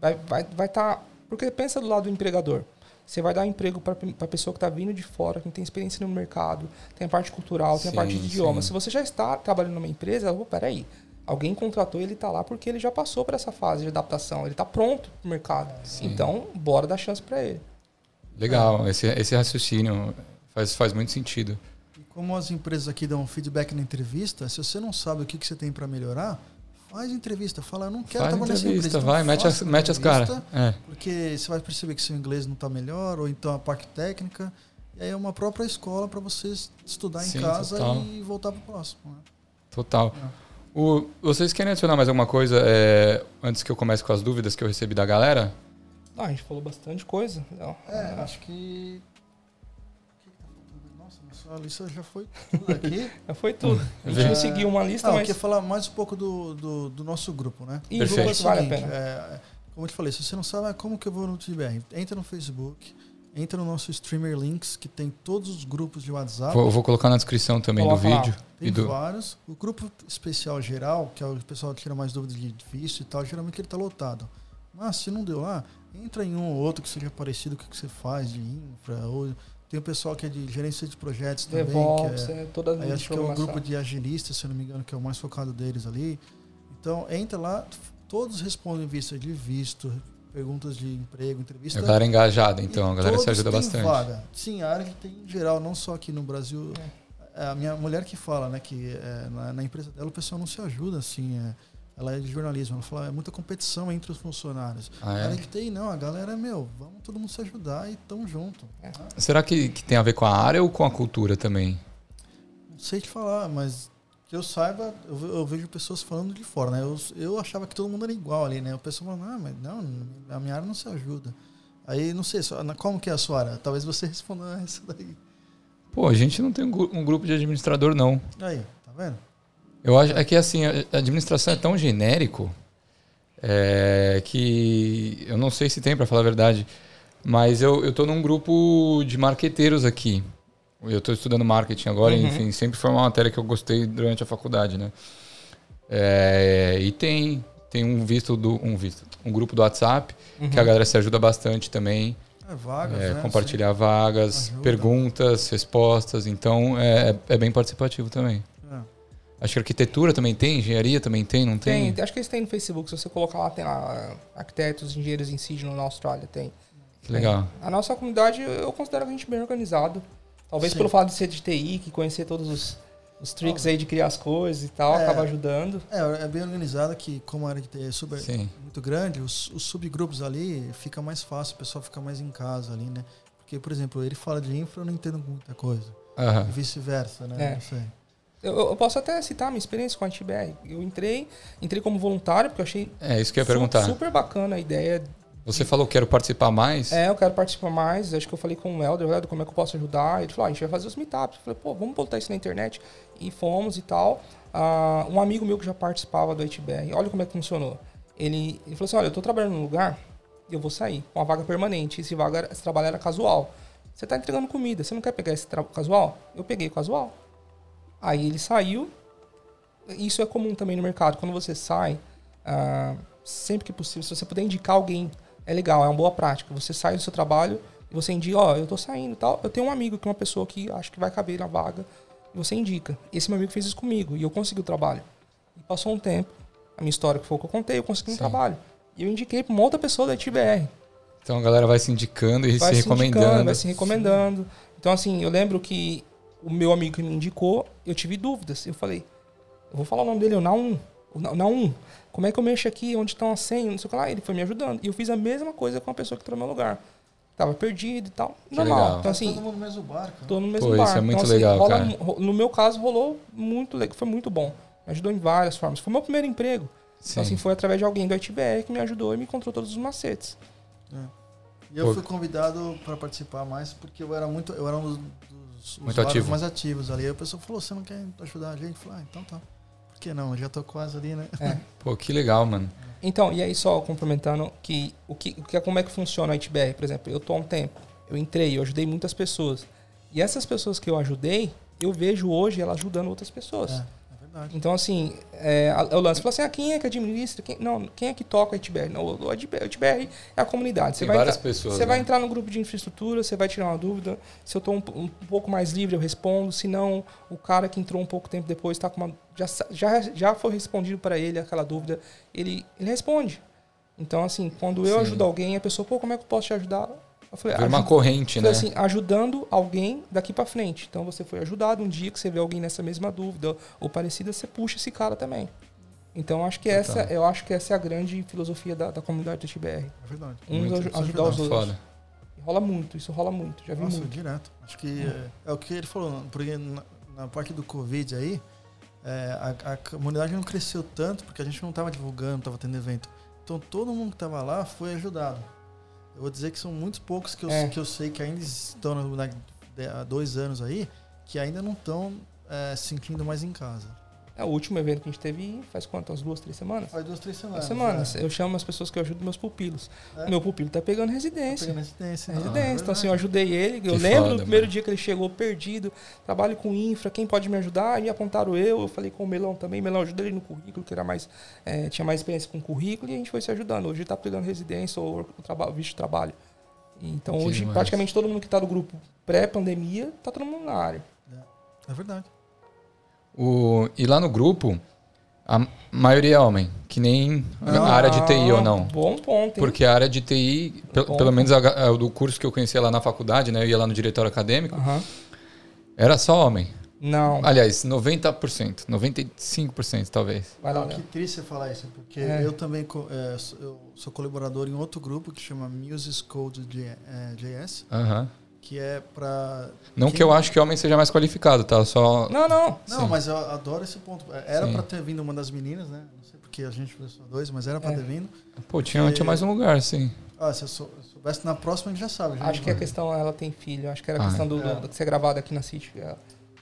vai vai vai tá, porque pensa do lado do empregador. Você vai dar emprego para a pessoa que está vindo de fora, que não tem experiência no mercado, tem a parte cultural, tem Sim, a parte de idioma. sim. Se você já está trabalhando numa empresa, oh, peraí, alguém contratou ele está lá porque ele já passou por essa fase de adaptação, ele está pronto para o mercado. Sim. Então, bora dar chance para ele. Legal, esse, esse raciocínio faz, faz muito sentido. E como as empresas aqui dão feedback na entrevista, se você não sabe o que, que você tem para melhorar, faz entrevista. Fala, eu não quero Faz trabalhar nessa entrevista, empresa. vai, então mete as, mete as entrevista, caras. É. Porque você vai perceber que seu inglês não está melhor, ou então a parte técnica. E aí é uma própria escola para você estudar Sim, em casa total. e voltar para o próximo. né? Total. O, vocês querem adicionar mais alguma coisa é, antes que eu comece com as dúvidas que eu recebi da galera? Ah, a gente falou bastante coisa. Não, É, acho que. Nossa, sua lista já foi tudo aqui. *laughs* Já foi tudo. A gente Vê. não seguiu uma lista, Ah, eu mas. queria falar mais um pouco do, do, do nosso grupo, né? E Perfeito. grupo É o que vale a seguinte, pena. é, como eu te falei, se você não sabe ah, como que eu vou no TBR, entra no Facebook, entra no nosso Streamer Links, que tem todos os grupos de WhatsApp. Vou, vou colocar na descrição também do Coloca lá. vídeo. Tem E do, vários. O grupo especial geral, que é o pessoal que tira mais dúvidas de visto e tal, geralmente ele tá lotado. Mas se não deu lá, entra em um ou outro que seja parecido com o que você faz de infra. Ou tem o pessoal que é de gerência de projetos também. DevOps, que é, é, todas aí as acho que é um grupo de agilistas, se não me engano, que é o mais focado deles ali. Então entra lá, todos respondem vista de visto, perguntas de emprego, entrevista. a galera engajada, então, a galera se ajuda bastante. Vaga. Sim, a área que tem em geral, não só aqui no Brasil. É a minha mulher que fala, né, que é, na, na empresa dela o pessoal não se ajuda, assim. é, ela é de jornalismo, ela fala, é muita competição entre os funcionários. Ah, é? que tem, não, a galera, meu, vamos todo mundo se ajudar e tamo junto. Será que, que tem a ver com a área ou com a cultura também? Não sei te falar, mas que eu saiba, eu, eu vejo pessoas falando de fora, né? Eu, eu achava que todo mundo era igual ali, né? O pessoal falando, ah, mas não, a minha área não se ajuda. Aí, não sei, como que é a sua área? Talvez você *laughs* responda essa daí. Pô, a gente não tem um, um grupo de administrador, não. Aí, tá vendo? Eu acho é que assim, a administração é tão genérico é, que eu não sei se tem, para falar a verdade, mas eu, eu tô num grupo de marqueteiros aqui. Eu estou estudando marketing agora, Uhum. enfim, sempre foi uma matéria que eu gostei durante a faculdade, né? É, e tem, tem um visto do um visto, um grupo do WhatsApp que a galera se ajuda bastante também, É vagas, é, né? compartilhar vagas, Ajuda. perguntas, respostas, então é, é bem participativo também. Acho que arquitetura também tem, engenharia também tem, não tem? Tem, acho que eles têm no Facebook. Se você colocar lá, tem lá arquitetos, engenheiros em Sydney, na Austrália, tem. Que legal. A nossa comunidade, eu considero a gente bem organizado. Talvez Sim. pelo fato de ser de TI, que conhecer todos os, os tricks aí de criar as coisas e tal, É. acaba ajudando. É, é bem organizada que, como a área que tem é super, Sim. muito grande, os, os subgrupos ali fica mais fácil, o pessoal fica mais em casa ali, né? Porque, por exemplo, ele fala de infra, eu não entendo muita coisa. Aham. E vice-versa, né? É. Não sei. Eu, eu posso até citar a minha experiência com a TBR. Eu entrei, entrei como voluntário, porque eu achei É isso que eu ia su- perguntar. super bacana a ideia. Você falou quero participar mais. É, eu quero participar mais. Acho que eu falei com o Helder, Helder, como é que eu posso ajudar? Ele falou, ah, a gente vai fazer os meetups. Eu falei, pô, vamos botar isso na internet. E fomos e tal. Ah, um amigo meu que já participava do HBR, olha como é que funcionou. Ele, ele falou assim, olha, eu tô trabalhando num lugar e eu vou sair uma vaga permanente. Esse, vaga, esse trabalho era casual. Você tá entregando comida, você não quer pegar esse casual? Eu peguei o casual. Aí ele saiu. Isso é comum também no mercado. Quando você sai, ah, sempre que possível, se você puder indicar alguém, é legal, é uma boa prática. Você sai do seu trabalho e você indica, ó, eu tô saindo tal. Eu tenho um amigo que é uma pessoa que acho que vai caber na vaga. E você indica. Esse meu amigo fez isso comigo e eu consegui o trabalho. E passou um tempo, a minha história que foi o que eu contei, eu consegui um Sim. trabalho. E eu indiquei pra uma outra pessoa da TBR Então a galera vai se indicando e vai se indicando, recomendando. vai se recomendando. Então, assim, eu lembro que o meu amigo que me indicou, eu tive dúvidas. Eu falei, eu vou falar o nome dele, o Naum. O Na- Naum, como é que eu mexo aqui? Onde estão as senhas? Não sei o que lá. Ele foi me ajudando. E eu fiz a mesma coisa com a pessoa que entrou no meu lugar. Tava perdido e tal. Que Normal. legal. Então, assim, todo mundo no mesmo barco. tô no mesmo Pô, barco. isso é muito então, assim, legal, rola- cara. no meu caso, rolou muito legal. Foi muito bom. Me ajudou em várias formas. Foi meu primeiro emprego. Então, assim, foi através de alguém do ITBR que me ajudou e me encontrou todos os macetes. E eu fui convidado para participar mais porque eu era muito, eu era um dos, dos muito ativo. mais ativos ali. Aí o pessoal falou: "Você não quer ajudar a gente?" Eu falei: ah, então tá. Por que não? Eu já tô quase ali, né? É. *laughs* Pô, que legal, mano. Então, e aí só complementando que o que, o que como é que funciona o ITBR, por exemplo, eu tô há um tempo, eu entrei, eu ajudei muitas pessoas. E essas pessoas que eu ajudei, eu vejo hoje elas ajudando outras pessoas. É verdade. Então, assim, é, o lance fala assim: ah, quem é que administra? Quem, não, quem é que toca o ITBR? Não, o ITBR é a comunidade. Você Tem vai várias entrar, pessoas. Você né? vai entrar no grupo de infraestrutura, você vai tirar uma dúvida. Se eu estou um, um, pouco mais livre, eu respondo. Se não, o cara que entrou um pouco tempo depois está com uma. Já, já, já foi respondido para ele aquela dúvida, ele, ele responde. Então, assim, quando eu Sim. ajudo alguém, a pessoa, pô, como é que eu posso te ajudar? Eu falei, Vira uma "Ajuda- corrente, Falei né? assim, ajudando alguém daqui para frente. Então você foi ajudado um dia que você vê alguém nessa mesma dúvida ou parecida, você puxa esse cara também. Então acho que Total. essa, eu acho que essa é a grande filosofia da, da comunidade do TBR. É verdade. Uns aju- isso ajudar ajuda. os outros. Foda. Rola muito, isso rola muito, já vi Nossa, muito. direto. Acho que é, é o que ele falou, porque na, na parte do Covid aí, é, a, a comunidade não cresceu tanto porque a gente não estava divulgando, não estava tendo evento. Então todo mundo que estava lá foi ajudado. Eu vou dizer que são muitos poucos que eu, É. que eu sei que ainda estão na de- há dois anos aí, que ainda não estão é, se sentindo mais em casa. É o último evento que a gente teve faz quanto? Umas duas, três semanas? Faz duas, três Duas semanas. semanas. Eu chamo as pessoas que eu ajudo meus pupilos. É. O meu pupilo tá pegando É. residência. Pegando residência. É né? residência. É então, assim, eu verdade. ajudei ele. Eu Que lembro foda, do primeiro mano. dia que ele chegou perdido. Trabalho com infra, quem pode me ajudar? E apontaram eu. Eu falei com o Melão também. Melão ajuda ele no currículo, que era mais, eh, tinha mais experiência com currículo. E a gente foi se ajudando. Hoje ele tá pegando residência ou o traba- visto de trabalho. Então, Que hoje, demais. praticamente todo mundo que tá no grupo pré-pandemia, tá todo mundo na área. É verdade. O, e lá no grupo, a maioria é homem, que nem Não. a área de TI ou não. Bom ponto, hein? Porque a área de TI, pe- Bom. pelo menos a, a- do curso que eu conhecia lá na faculdade, né? Eu ia lá no diretório acadêmico, Aham. era só homem. Não. Aliás, 90%, 95% talvez. Vai lá, que Léo. triste você falar isso, porque É. eu também é, sou- eu sou colaborador em outro grupo que chama Music Code J- é, JS, Aham. Que é para Não Quem- que eu acho que homem seja mais qualificado, tá? Só. Não, não. Não, Sim. mas eu adoro esse ponto. É, Era para ter vindo uma das meninas, né? Não sei porque a gente foi só dois, mas era para É. ter vindo. Pô, tinha, tinha mais um lugar, sim. Ah, se eu sou- soubesse na próxima, a gente já sabe. já Acho que a vai. questão, ela tem filho. Acho que era a Ah, questão do, é. do, de ser gravado aqui na City. É.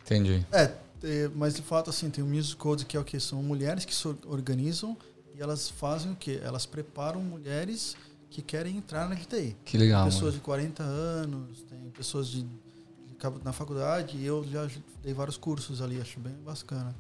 Entendi. É, é, mas de fato, assim, tem o Music Code que é o que? São mulheres que se organizam e elas fazem o quê? Elas preparam mulheres que querem entrar na TI. Que legal. pessoas mano. de 40 anos, tem pessoas de, de na faculdade e eu já dei vários cursos ali, acho bem bacana.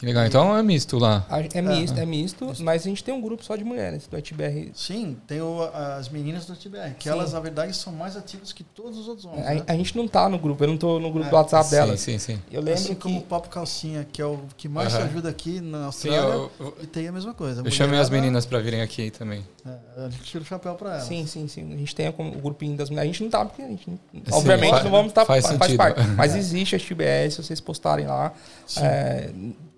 Que legal. Então é misto lá. A- É misto, Ah. é misto, Misto. mas a gente tem um grupo só de mulheres do ITBR. Sim, tem o- as meninas do TBR, que Sim. elas, na verdade, são mais ativas que todos os outros homens. né? A, a gente não tá no grupo, eu não tô no grupo É. do WhatsApp sim, delas. sim, sim. Eu lembro assim que. como o Papo Calcinha, que é o que mais te ajuda aqui na Sim, Austrália, eu, eu, e tem a mesma coisa. A eu chamei as meninas pra virem aqui também. É, a gente tira o chapéu pra elas. Sim, sim, sim. A gente tem o grupinho das mulheres. A gente não tá, porque a gente. obviamente faz- não vamos estar. faz faz, sentido. parte. Mas *laughs* existe a TBS, se vocês postarem lá.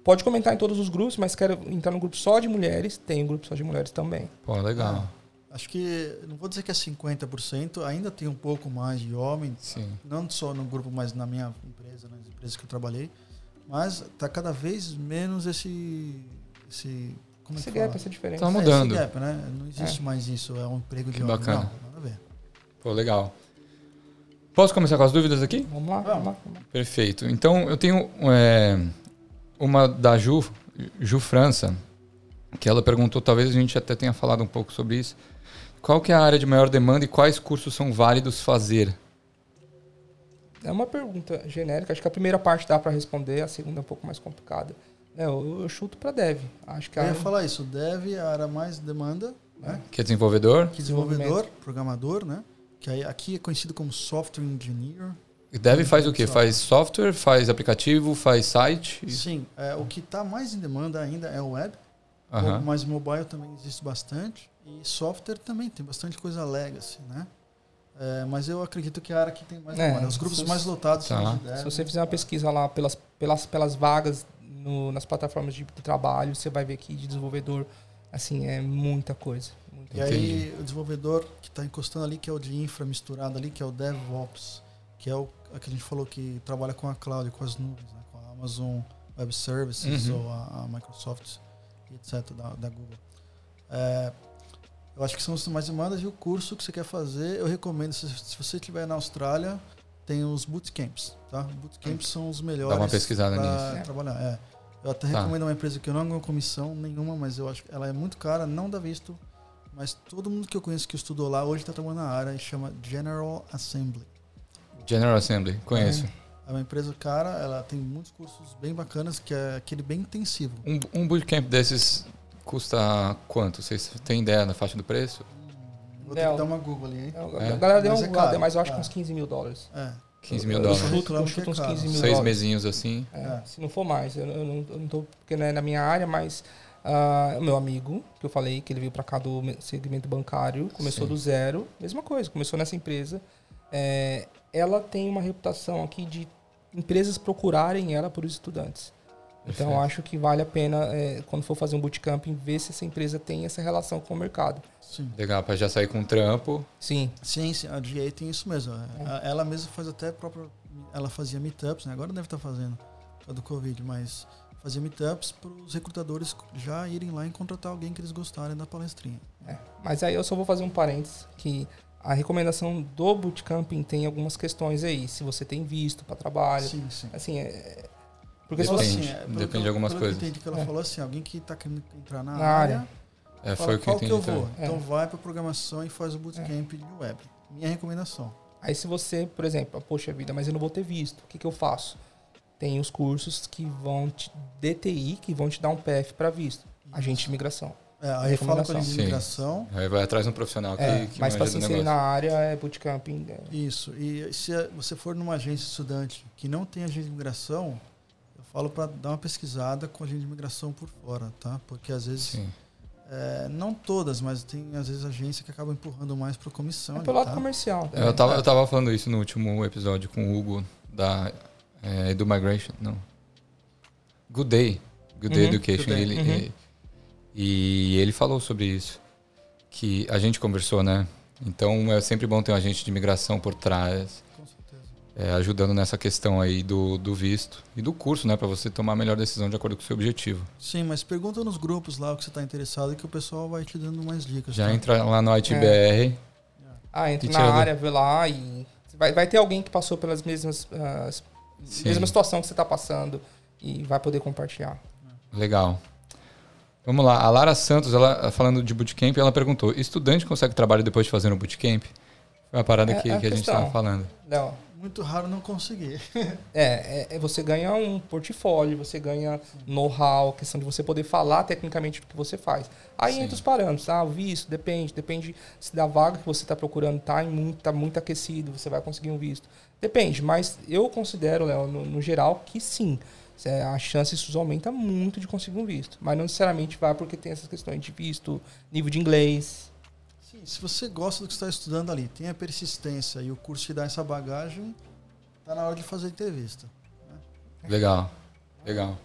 É, pode comentar em todos os grupos, mas quero entrar no grupo só de mulheres. Tem um grupo só de mulheres também. Pô, legal. Acho que, não vou dizer que é 50%, ainda tem um pouco mais de homens, Sim. não só no grupo, mas na minha empresa, nas empresas que eu trabalhei. Mas está cada vez menos esse. esse como é Esse que fala? gap, essa diferença. Tá É, mudando. esse gap, né? Não existe mais isso, é um emprego de Que homem. bacana. Não, nada a ver. Pô, legal. Posso começar com as dúvidas aqui? Vamos lá, vamos lá. Vamos lá. Perfeito. Então, eu tenho é, uma da Ju, Ju França, que ela perguntou, talvez a gente até tenha falado um pouco sobre isso. Qual que é a área de maior demanda e quais cursos são válidos fazer? É uma pergunta genérica. Acho que a primeira parte dá para responder, a segunda é um pouco mais complicada. É, eu, eu chuto para dev. Acho que Eu ia área- falar isso, dev é a área mais demanda, né? Que é desenvolvedor? Que desenvolvedor, programador, né? Que aí, aqui é conhecido como software engineer. E Dev faz o quê? Faz software, faz aplicativo, faz site? Sim, é, o que está mais em demanda ainda é o web, mas mobile também existe bastante. E software também, tem bastante coisa legacy, né? É, mas eu acredito que é a área que tem mais É, demanda. Os grupos se- mais lotados Tá. são de dev. Se você fizer uma pesquisa lá pelas, pelas, pelas vagas no- nas plataformas de, de trabalho, você vai ver que de desenvolvedor, assim, é muita coisa. Muita E coisa. aí o desenvolvedor que está encostando ali, que é o de infra misturado ali, que é o DevOps, que é o a que a gente falou que trabalha com a cloud, com as nuvens, né? com a Amazon Web Services Uhum. ou a, a Microsoft. etc., da, da Google. É, eu acho que são as mais demandas e o curso que você quer fazer, eu recomendo, se, se você estiver na Austrália, tem os bootcamps, tá? Bootcamps são os melhores. Dá uma pesquisada pra nisso. trabalhar, é. Eu até Tá. recomendo uma empresa que eu não ganho comissão nenhuma, mas eu acho que ela é muito cara, não dá visto. Mas todo mundo que eu conheço que estudou lá hoje está trabalhando na área e chama General Assembly. General Assembly, conheço. É uma empresa cara, ela tem muitos cursos bem bacanas, que é aquele bem intensivo. Um, um bootcamp desses custa quanto? Vocês têm ideia da faixa do preço? Vou ter Não. que dar uma Google ali, hein? A galera deu Mas um é caro, mas eu acho que é. uns 15 mil dólares. É. 15 mil Eu- dólares. Eu Chuto, eu que chuto é uns caro. 15 mil Seis dólares. mesinhos assim. É, É. Se não for mais, eu, eu não, eu não tô, porque não é na minha área, mas ah, o meu amigo, que eu falei que ele veio pra cá do me- segmento bancário, começou Sim. do zero, mesma coisa, começou nessa empresa. É, ela tem uma reputação aqui de empresas procurarem ela por estudantes. Então eu Perfeito. acho que vale a pena, é, quando for fazer um bootcamp, ver se essa empresa tem essa relação com o mercado. Sim. Legal, pra já sair com um trampo. Sim, Sim, sim, a GA tem isso mesmo. A- Ela mesma faz até própria. Ela fazia meetups, né? agora deve estar fazendo, por causa do Covid, mas fazia meetups para os recrutadores já irem lá e contratar alguém que eles gostarem da palestrinha. É, mas aí eu só vou fazer um parênteses que a recomendação do bootcamping tem algumas questões aí. Se você tem visto para trabalho, Sim, sim. assim, é, porque se Fala você Depende, é, depende que de algumas que eu coisas. entendi que ela É. falou assim, alguém que está querendo entrar na, Na área, área. É, fala, foi o que eu que eu vou? É. Então vai para programação e faz o bootcamp de web. Minha recomendação. aí se você, por exemplo, poxa vida, mas eu não vou ter visto, o que, que eu faço? Tem os cursos que vão te DTI, que vão te dar um PF para visto, agente de imigração. É, aí fala com a gente de Sim. imigração. Aí vai atrás de um profissional que, É, que mas para se do inserir na área é bootcamping. é, Isso. E se a- você for numa agência estudante que não tem agente de imigração, eu falo para dar uma pesquisada com agente de imigração por fora, tá? Porque às vezes, Sim. é, não todas, mas tem às vezes agência que acaba empurrando mais para comissão. é pelo lado tá? comercial. Eu tava, eu tava falando isso no último episódio com o Hugo da é, Edu Migration. Não. Good Day. Good Day Uhum, Education. Good Day, Ele, uhum. e, e ele falou sobre isso. Que a gente conversou, né? Então é sempre bom ter um agente de imigração por trás, Com certeza. é, ajudando nessa questão aí do, do visto e do curso, né? Pra você tomar a melhor decisão de acordo com o seu objetivo. Sim, mas pergunta nos grupos lá o que você está interessado que o pessoal vai te dando mais dicas. Já tá? entra lá no É. ITBR. Ah, entra E na tira área, vê lá e vai, vai ter alguém que passou pelas mesmas as- Sim. mesma situação que você está passando e vai poder compartilhar. Legal. Vamos lá. A Lara Santos, ela falando de bootcamp, ela perguntou: estudante consegue trabalho depois de fazer um bootcamp? Foi uma parada É que, a que a gente estava falando. Léo, Muito raro não conseguir. *laughs* é, é, é você ganha um portfólio, você ganha know-how, questão de você poder falar tecnicamente do que você faz. Aí Sim. entra os parâmetros, ah, o visto, depende, depende se da vaga que você está procurando tá, em muito, tá muito aquecido, você vai conseguir um visto. Depende, mas eu considero, Léo, no, no geral, que sim. A chance isso aumenta muito de conseguir um visto. Mas não necessariamente vai porque tem essas questões de visto, nível de inglês. Sim, se você gosta do que você está estudando ali, tem a persistência e o curso te dá essa bagagem, tá na hora de fazer a entrevista. Legal. Legal.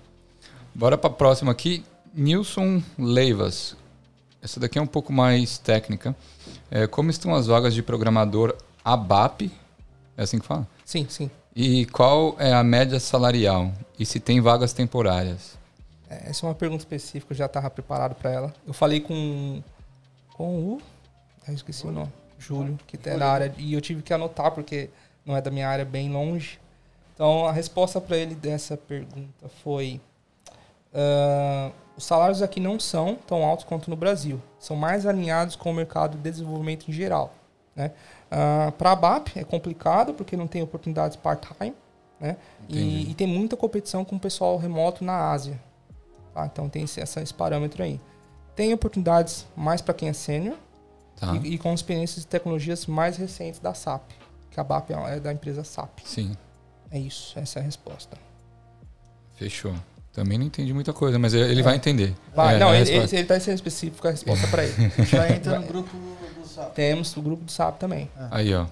Bora para a próxima aqui. Nilson Leivas. Essa daqui é um pouco mais técnica. É, como estão as vagas de programador ABAP? É assim que fala? Sim, sim. E qual é a média salarial? E se tem vagas temporárias? É, Essa é uma pergunta específica, eu já estava preparado para ela. Eu falei com, com o. Eu esqueci o nome. Júlio, que é na área. E eu tive que anotar, porque não é da minha área, bem longe. Então, a resposta para ele dessa pergunta foi: ah, os salários aqui não são tão altos quanto no Brasil. São mais alinhados com o mercado de desenvolvimento em geral. Né? Para a BAP é complicado, porque não tem oportunidades part-time. Né? E, e tem muita competição com o pessoal remoto na Ásia. Tá? Então tem esse, esse parâmetro aí. Tem oportunidades mais para quem é sênior Tá? e, e com experiências e tecnologias mais recentes da SAP. Que a BAP é é da empresa SAP. Sim. É isso, essa é a resposta. Fechou. Também não entendi muita coisa, mas ele vai entender. Vai, É, não, ele, ele, ele tá sendo específico a resposta para ele. *laughs* Já entra no grupo do SAP. Temos o grupo do SAP também. Aí, ó.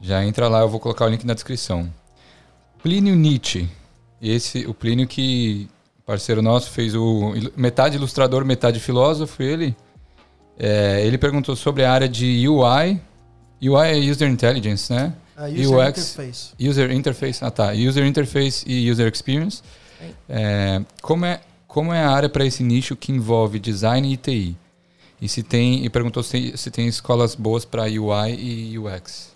Já entra lá, eu vou colocar o link na descrição. Plínio Nietzsche. Esse, o Plínio que, parceiro nosso, fez o metade ilustrador, metade filósofo, ele. É, ele perguntou sobre a área de UI. UI é User Intelligence, né? A user UX. interface. User Interface, ah tá, User Interface e User Experience. É, como, é, como é a área para esse nicho que envolve design e TI? E se tem, e perguntou se tem, se tem escolas boas para UI e UX.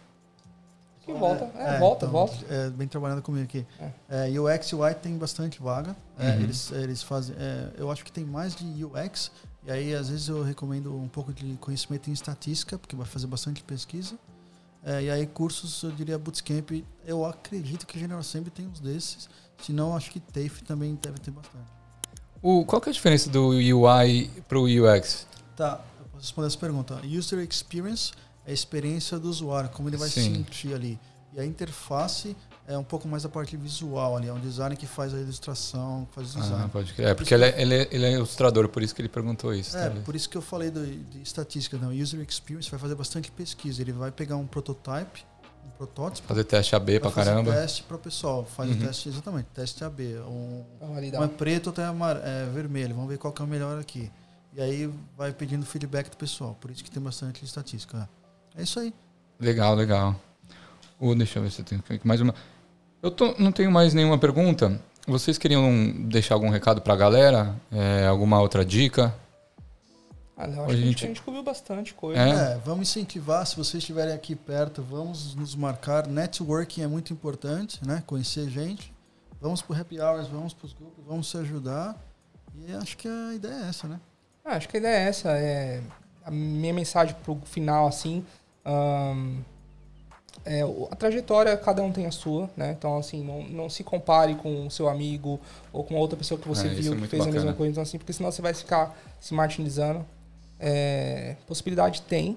Que volta, é, volta, então, volta. É, bem trabalhado comigo aqui. É. UX e UI tem bastante vaga. É, Uhum. eles, eles fazem. é, eu acho que tem mais de UX. E aí, às vezes, eu recomendo um pouco de conhecimento em estatística, porque vai fazer bastante pesquisa. É, e aí, cursos, eu diria Bootcamp. Eu acredito que General Assembly tem uns desses. Se não, acho que TAFE também deve ter bastante. O, qual que é a diferença do UI para o UX? Tá, eu posso responder essa pergunta. User Experience é a experiência do usuário, como ele vai Sim. sentir ali. E a interface é um pouco mais a parte visual ali. É um design que faz a ilustração, que faz o Ah, design. pode crer. É, porque ele é, ele, é, ele é ilustrador, por isso que ele perguntou isso. É, talvez. por isso que eu falei do, de estatística. Não. User Experience vai fazer bastante pesquisa. Ele vai pegar um prototype, um protótipo, Fazer teste AB pra fazer caramba. teste para o pessoal. Faz Uhum. o teste, exatamente, teste AB. Um, Pra validar. um é preto, outro é, amar- é vermelho. Vamos ver qual que é o melhor aqui. E aí vai pedindo feedback do pessoal. Por isso que tem bastante estatística. É isso aí. Legal, legal. O, deixa eu ver se eu tenho aqui mais uma. Eu tô- não tenho mais nenhuma pergunta. Vocês queriam deixar algum recado pra galera? É, alguma outra dica? Ah, A acho que a gente, gente- a gente cobriu bastante coisa. É? É, vamos incentivar, se vocês estiverem aqui perto, vamos nos marcar. Networking é muito importante, né? Conhecer gente. Vamos para happy hours, vamos para os grupos, vamos se ajudar. E acho que a ideia é essa, né? Ah, acho que a ideia é essa. É a minha mensagem pro final, assim. é, o- a trajetória, cada um tem a sua, né? Então, assim, não, não se compare com o seu amigo ou com outra pessoa que você É, é viu que fez a mesma bacana. coisa. Então, assim, porque senão você vai ficar se martirizando. É, possibilidade tem.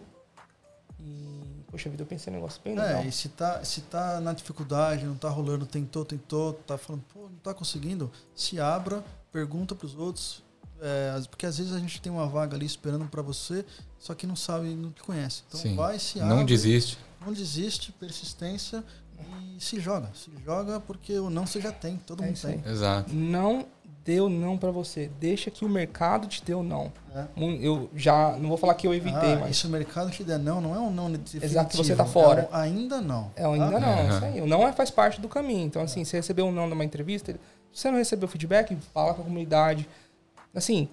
E, poxa vida, eu pensei num negócio bem legal. É, e se tá, se tá na dificuldade, não tá rolando, tentou, tentou, tá falando, pô, não tá conseguindo, se abra, pergunta para os outros. é, porque às vezes a gente tem uma vaga ali esperando para você, só que não sabe, não te conhece. Então Sim. vai, se abre. Não desiste. Não desiste, persistência e se joga. Se joga porque o não você já tem, todo É mundo tem. Exato. Não dê o não pra você. Deixa que o mercado te dê o não. É. Mu- Eu já não vou falar que eu evitei, Ah, mas se o mercado te der não, não é um não definitivo. Exato, que você tá fora. É um ainda não. é ainda tá? não. Aham. Isso aí. O não é, faz parte do caminho. Então, assim, você recebeu um não numa entrevista, se você não recebeu feedback, fala com a comunidade. Assim,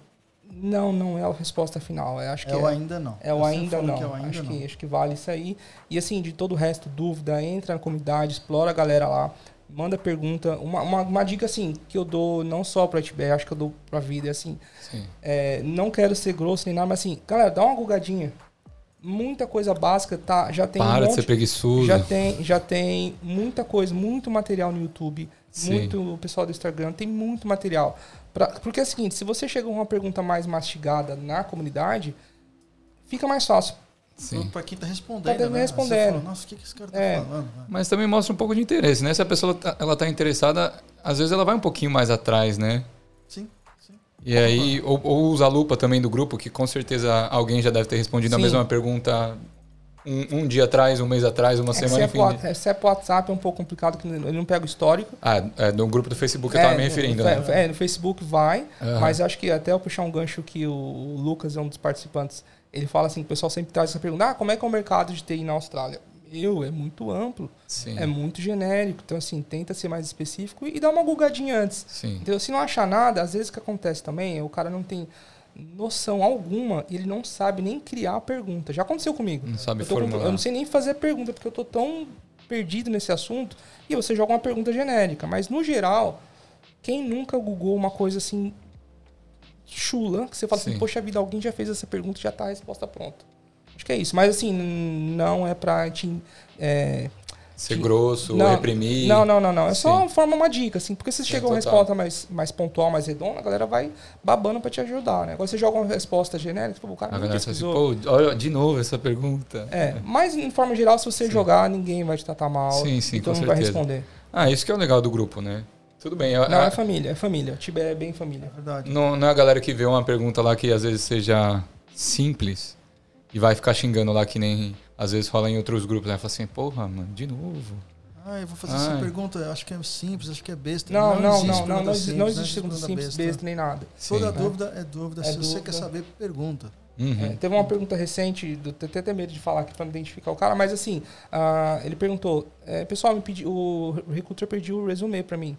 não, não é a resposta final. Eu acho que É o é, ainda não. é o ainda não. que é o ainda acho, não. Que, acho que vale isso aí. E assim, de todo o resto, dúvida, entra na comunidade, explora a galera lá, manda pergunta. Uma, uma, uma dica, assim, que eu dou não só pra Tibé, acho que eu dou pra vida, é assim, Sim. é, não quero ser grosso nem nada, mas assim, galera, dá uma gugadinha. Muita coisa básica, tá? Já tem um Para de monte, ser preguiçoso. já tem, já tem muita coisa, muito material no YouTube, Sim. muito o pessoal do Instagram tem muito material. Pra, porque é o seguinte, se você chega com uma pergunta mais mastigada na comunidade, fica mais fácil. Sim. Pra quem tá respondendo. Tá né? respondendo. Fala, Nossa, o que, que esse cara tá É. falando? né? Mas também mostra um pouco de interesse, né? Se a pessoa tá, ela tá interessada, às vezes ela vai um pouquinho mais atrás, né? Sim, sim. E aí, ou, ou usa a lupa também do grupo, que com certeza alguém já deve ter respondido a Sim. mesma pergunta um, um dia atrás, um mês atrás, uma É semana, se é, enfim. pro, Whats- se é pro WhatsApp é um pouco complicado, que ele não pega o histórico. Ah, é, no grupo do Facebook eu tava me no- referindo, é, né? é, no Facebook vai, Aham. mas acho que até eu puxar um gancho que o, o Lucas é um dos participantes, ele fala assim, o pessoal sempre traz essa pergunta, ah, como é que é o mercado de TI na Austrália? Eu, é muito amplo, Sim, é muito genérico, então assim, tenta ser mais específico e dá uma gugadinha antes. sim. Então, se não achar nada, às vezes o que acontece também, é o cara não tem noção alguma e ele não sabe nem criar a pergunta. Já aconteceu comigo. Não sabe Eu, tô com- formular. eu não sei nem fazer a pergunta, porque eu tô tão perdido nesse assunto. E você joga uma pergunta genérica. Mas, no geral, quem nunca googou uma coisa assim chula, que você fala Sim. assim, poxa vida, alguém já fez essa pergunta e já tá a resposta pronta. Acho que é isso. Mas, assim, não é pra te... é, Ser grosso, não, reprimir. Não, não, não, não. É Sim. só forma uma dica, assim. Porque se É, chega uma total. resposta mais, mais pontual, mais redonda, a galera vai babando pra te ajudar, né? Agora você joga uma resposta genérica, pô, o cara A galera assim, pô, olha de novo essa pergunta. É, mas em forma geral, se você Sim. jogar, ninguém vai te tratar mal. Sim, sim, e com mundo vai certeza. responder. Ah, isso que é o legal do grupo, né? Tudo bem. Não, a- é família, é família. Tibé é bem É família. verdade. Não, não é a galera que vê uma pergunta lá que às vezes seja simples e vai ficar xingando lá que nem às vezes fala em outros grupos, né? Fala assim, porra, mano, de novo. Ah, eu vou fazer Ai. essa pergunta, eu acho que é simples, acho que é besta. Não, não, existe não, não, pergunta não, existe, não simples, existe pergunta simples, besta, nem nada. Toda Sim. dúvida é dúvida. É Se você dúvida. quer saber, pergunta. Uhum. É, teve uma pergunta recente, do, tenho até medo de falar aqui para não identificar o cara, mas assim, ah, ele perguntou, é, pessoal, me pedi, o recruiter pediu o resume para mim.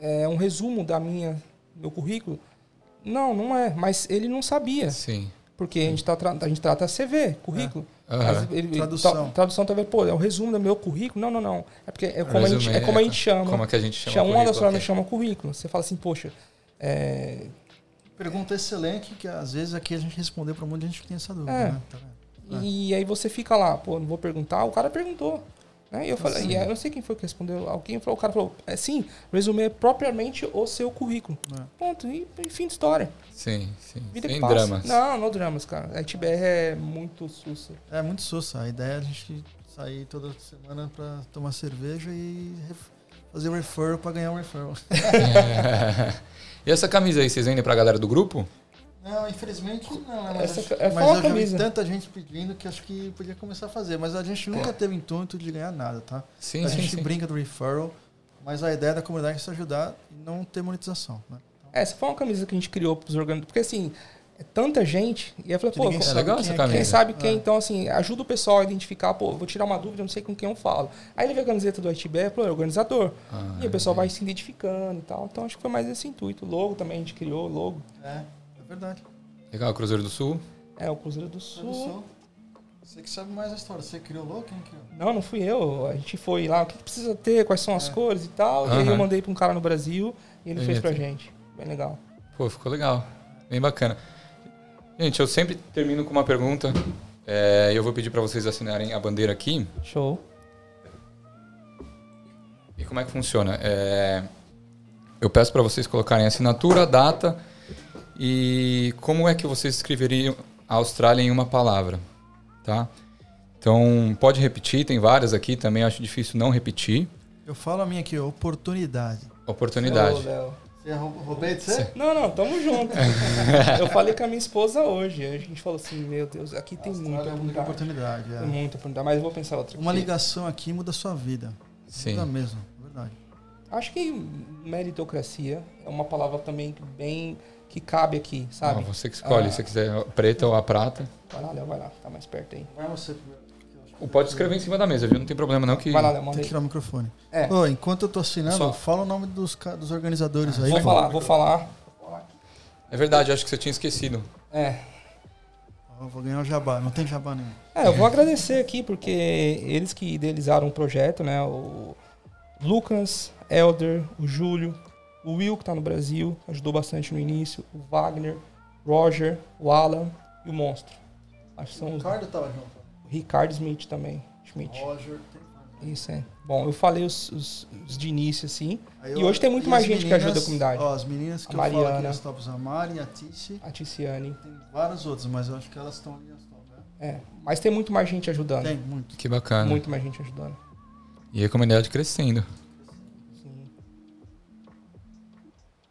É um resumo da minha, meu currículo? Não, não é. Mas ele não sabia. Sim. Porque a gente, tá, a gente trata CV, currículo. Aham. Mas ele- Tradução. tra- tradução talvez, pô, é o resumo do meu currículo. Não, não, não. É porque é como, a gente, é como a é, gente chama. Como é que a gente chama? chama uma das currículo formas chama currículo. Você fala assim, poxa, é, Pergunta excelente, que às vezes aqui a gente respondeu para um monte de gente que tem essa dúvida, É. né? Tá? E aí você fica lá, pô, não vou perguntar. O cara perguntou. Né? E eu falei, Sim. e aí eu não sei quem foi que respondeu. Alguém falou, o cara falou, é sim, resumir propriamente o seu currículo. É. Ponto. E, e fim de história. Sim, sim. Vida Sem dramas. Não, não dramas, cara. A TBR é muito sussa. É muito sussa. A ideia é a gente sair toda semana para tomar cerveja e ref- fazer um referral para ganhar um referral. *laughs* e essa camisa aí, vocês vendem pra galera do grupo? Não, infelizmente não. né? Essa- acho- é mas uma eu já vi camisa. tanta gente pedindo que acho que podia começar a fazer. Mas a gente nunca teve intuito de ganhar nada, tá? Sim, a sim, gente sim. brinca do referral, mas a ideia da comunidade é se ajudar e não ter monetização, né? Essa foi uma camisa que a gente criou pros organizadores. Porque assim, é tanta gente. E aí eu falei, pô, É legal quem essa é camisa. Quem sabe quem, É. então, assim, ajuda o pessoal a identificar, pô, vou tirar uma dúvida, não sei com quem eu falo. Aí ele vê a camiseta do ITB, falou, é organizador. Ah, e o pessoal vai se identificando e tal. Então acho que foi mais esse intuito. O logo também a gente criou, o logo. É, é verdade. Legal, Cruzeiro do Sul. É, o Cruzeiro do Sul. Produção. Você que sabe mais a história. Você criou o logo? Quem criou? Não, não fui eu. A gente foi lá, o que que precisa ter, quais são as É. cores e tal. E aí eu mandei pra um cara no Brasil e ele Ele fez pra gente. Bem legal. Pô, ficou legal. Bem bacana. Gente, eu sempre termino com uma pergunta. É, eu vou pedir pra vocês assinarem a bandeira aqui. Show. E como é que funciona? É, eu peço pra vocês colocarem a assinatura, a data e como é que vocês escreveriam a Austrália em uma palavra, tá? Então, pode repetir, tem várias aqui também, acho difícil não repetir. Eu falo a minha aqui, oportunidade. Oportunidade. Ô. Você rou- roubei de você? Não, não, tamo junto. *laughs* eu falei com a minha esposa hoje. A gente falou assim, meu Deus, aqui tem muita é muita oportunidade. oportunidade. é. Tem muita oportunidade, mas eu vou pensar outra. Uma aqui. ligação aqui muda a sua vida. Sim. Muda mesmo, verdade. Acho que meritocracia é uma palavra também bem que cabe aqui, sabe? Ah, você que escolhe, Ah. se você quiser a preta ou a prata. Vai lá, Léo, vai lá, tá mais perto aí. Vai você primeiro. Pode escrever em cima da mesa, viu? Não tem problema não que... Vai lá, Léo, Tem que tirar o microfone. É, Ô, enquanto eu tô assinando, Só- fala o nome dos, dos organizadores aí. vou pô. falar, vou falar. É verdade, acho que você tinha esquecido. É. Ó, Vou ganhar o jabá, não tem jabá nenhum. É, eu vou agradecer aqui porque eles que idealizaram o projeto, né? O Lucas, Elder, o Júlio, o Will que tá no Brasil, ajudou bastante no início, o Wagner, Roger, o Alan e o Monstro. Acho que são os. tava junto. O Ricardo Smith também. Schmidt. Roger. Isso é. Bom, eu falei os, os- os de início, assim. Aí E eu- hoje tem muito mais gente que ajuda a meninas- comunidade. Ó, as meninas que A eu falo aqui Mariana. nas tops, a Mari, a Tice, A Ticiane. tem várias outras, mas eu acho que elas estão ali nas tops, né? É. Mas tem muito mais gente ajudando. Tem, muito. Que bacana. Muito mais gente ajudando. E a comunidade crescendo. Sim.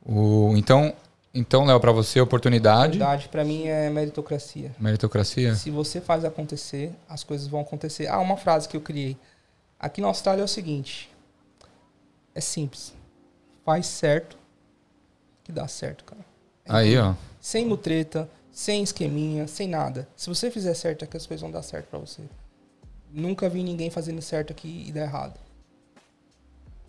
O, então, então Léo, para você, oportunidade, Verdade, pra mim é meritocracia. meritocracia. Se você faz acontecer, as coisas vão acontecer. Ah, uma frase que eu criei. Aqui na Austrália é o seguinte: é simples. Faz certo que dá certo, cara. É Aí, ó. Sem mutreta, sem esqueminha, sem nada. Se você fizer certo, é que as coisas vão dar certo pra você. Nunca vi ninguém fazendo certo aqui e dar errado.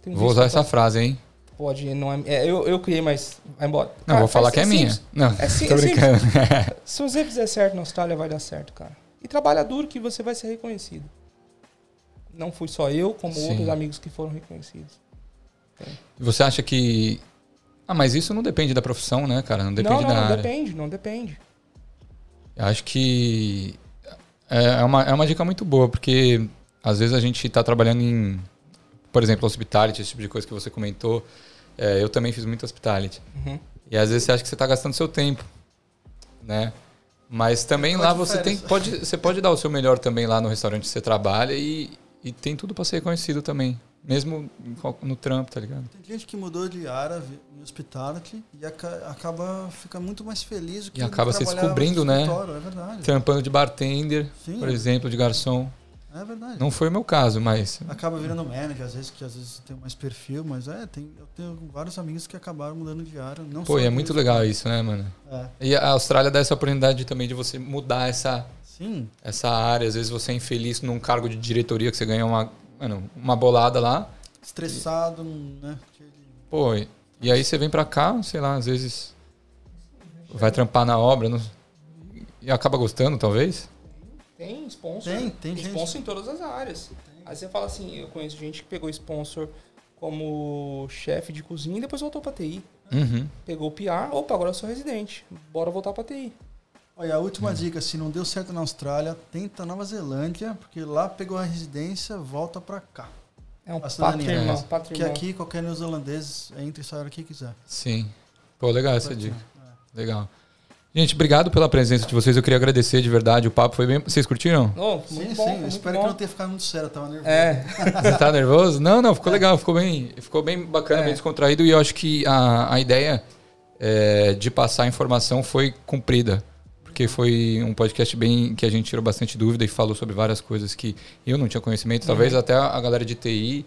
Tem Vou usar essa frase, hein? Pode, não é. é, eu, eu criei, mas vai embora. Não, Cara, vou falar faz- que é, minha. simples. Não, É sim- *laughs* tô é brincando. *laughs* Se você fizer certo na Austrália, vai dar certo, cara. E trabalha duro que você vai ser reconhecido. Não fui só eu, como Sim. outros amigos que foram reconhecidos. Você acha que. Ah, mas isso não depende da profissão, né, cara? Não depende não, não, da não área. depende, não depende. Eu acho que é é uma, é uma dica muito boa, porque às vezes a gente está trabalhando em, por exemplo, hospitality, esse tipo de coisa que você comentou. É, eu também fiz muito hospitality. Uhum. E às vezes você acha que você está gastando seu tempo, né? Mas também lá você tem, pode, você pode dar o seu melhor também lá no restaurante que você trabalha e, e tem tudo para ser reconhecido também. Mesmo no trampo, tá ligado? Tem gente que mudou de área em hospitality e aca- acaba ficando muito mais feliz do que E acaba se descobrindo, no né? É verdade. Trampando de bartender, Sim, por exemplo, de garçom. é verdade. Não foi o meu caso, mas Acaba virando manager, às vezes, que às vezes tem mais perfil, mas é, tem, eu tenho vários amigos que acabaram mudando de área. Não Pô, e é muito legal isso, né, mano? É. E a Austrália dá essa oportunidade também de você mudar essa, Sim, essa área. Às vezes você é infeliz num cargo de diretoria que você ganha uma, mano, uma bolada lá. estressado, né? cheio de- Pô, e E aí você vem para cá, sei lá, às vezes vai trampar na obra não, e acaba gostando, talvez? Tem sponsor. Tem, tem sponsor gente. em todas as áreas. Aí você fala assim, eu conheço gente que pegou sponsor como chefe de cozinha e depois voltou pra TI. Uhum. Pegou o PR, opa, agora eu sou residente. Bora voltar pra TI. Olha, a última dica, se não deu certo na Austrália, tenta Nova Zelândia, porque lá pegou a residência, volta pra cá. É um irmão, É. Que aqui qualquer neozelandês entra e sai hora que quiser. Sim. Pô, legal essa dica. ser. Legal. Gente, obrigado pela presença de vocês. Eu queria agradecer de verdade. O papo foi bem. Vocês curtiram? Oh, Sim, muito sim. bom, muito espero bom. que não tenha ficado muito sério, eu tava nervoso. É, *laughs* Você tá nervoso? Não, não, ficou legal, ficou bem, ficou bem bacana, É. bem descontraído e eu acho que a, a ideia é, de passar a informação foi cumprida. Porque foi um podcast bem que a gente tirou bastante dúvida e falou sobre várias coisas que eu não tinha conhecimento. Talvez até a galera de TI,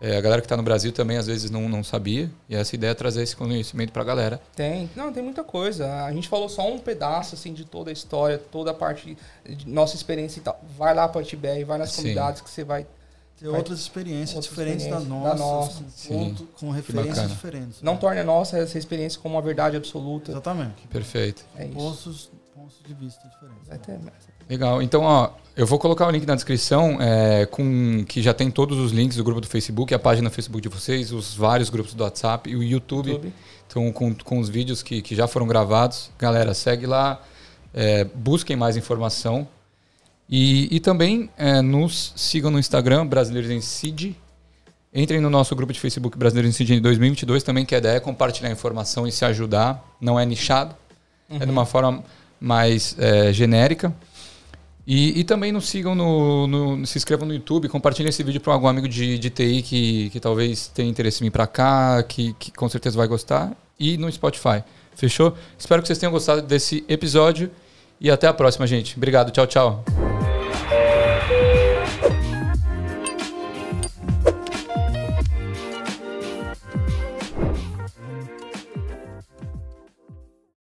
é, a galera que está no Brasil também às vezes não, não sabia. E essa ideia é trazer esse conhecimento para a galera. tem. Não, tem muita coisa. A gente falou só um pedaço, assim, de toda a história, toda a parte de nossa experiência e tal. Vai lá pra TBR, vai nas Sim. comunidades que você vai... Ter outras experiências Outras diferentes experiências da da nossa, nossa. com, com referências diferentes. Não né? torne a nossa essa experiência como uma verdade absoluta. Exatamente. Perfeito. É isso. Pontos, de vista diferentes. Vai ter- Legal. Então, ó, eu vou colocar o link na descrição é, com que já tem todos os links do grupo do Facebook, a página do Facebook de vocês, os vários grupos do WhatsApp e o YouTube. YouTube. Então, com, com os vídeos que, que já foram gravados. Galera, segue lá, é, busquem mais informação. E, e também é, nos sigam no Instagram, Brasileiros em CID. Entrem no nosso grupo de Facebook Brasileiros em CID em 2022 também, que a ideia é compartilhar informação e se ajudar. Não é nichado, é de uma forma mais é, genérica. E, e também nos sigam no, no- Se inscrevam no YouTube, compartilhem esse vídeo para algum amigo de, de TI que, que talvez tenha interesse em vir para cá, que, que com certeza vai gostar. E no Spotify. Fechou? Espero que vocês tenham gostado desse episódio. E até a próxima, gente. Obrigado. Tchau, tchau.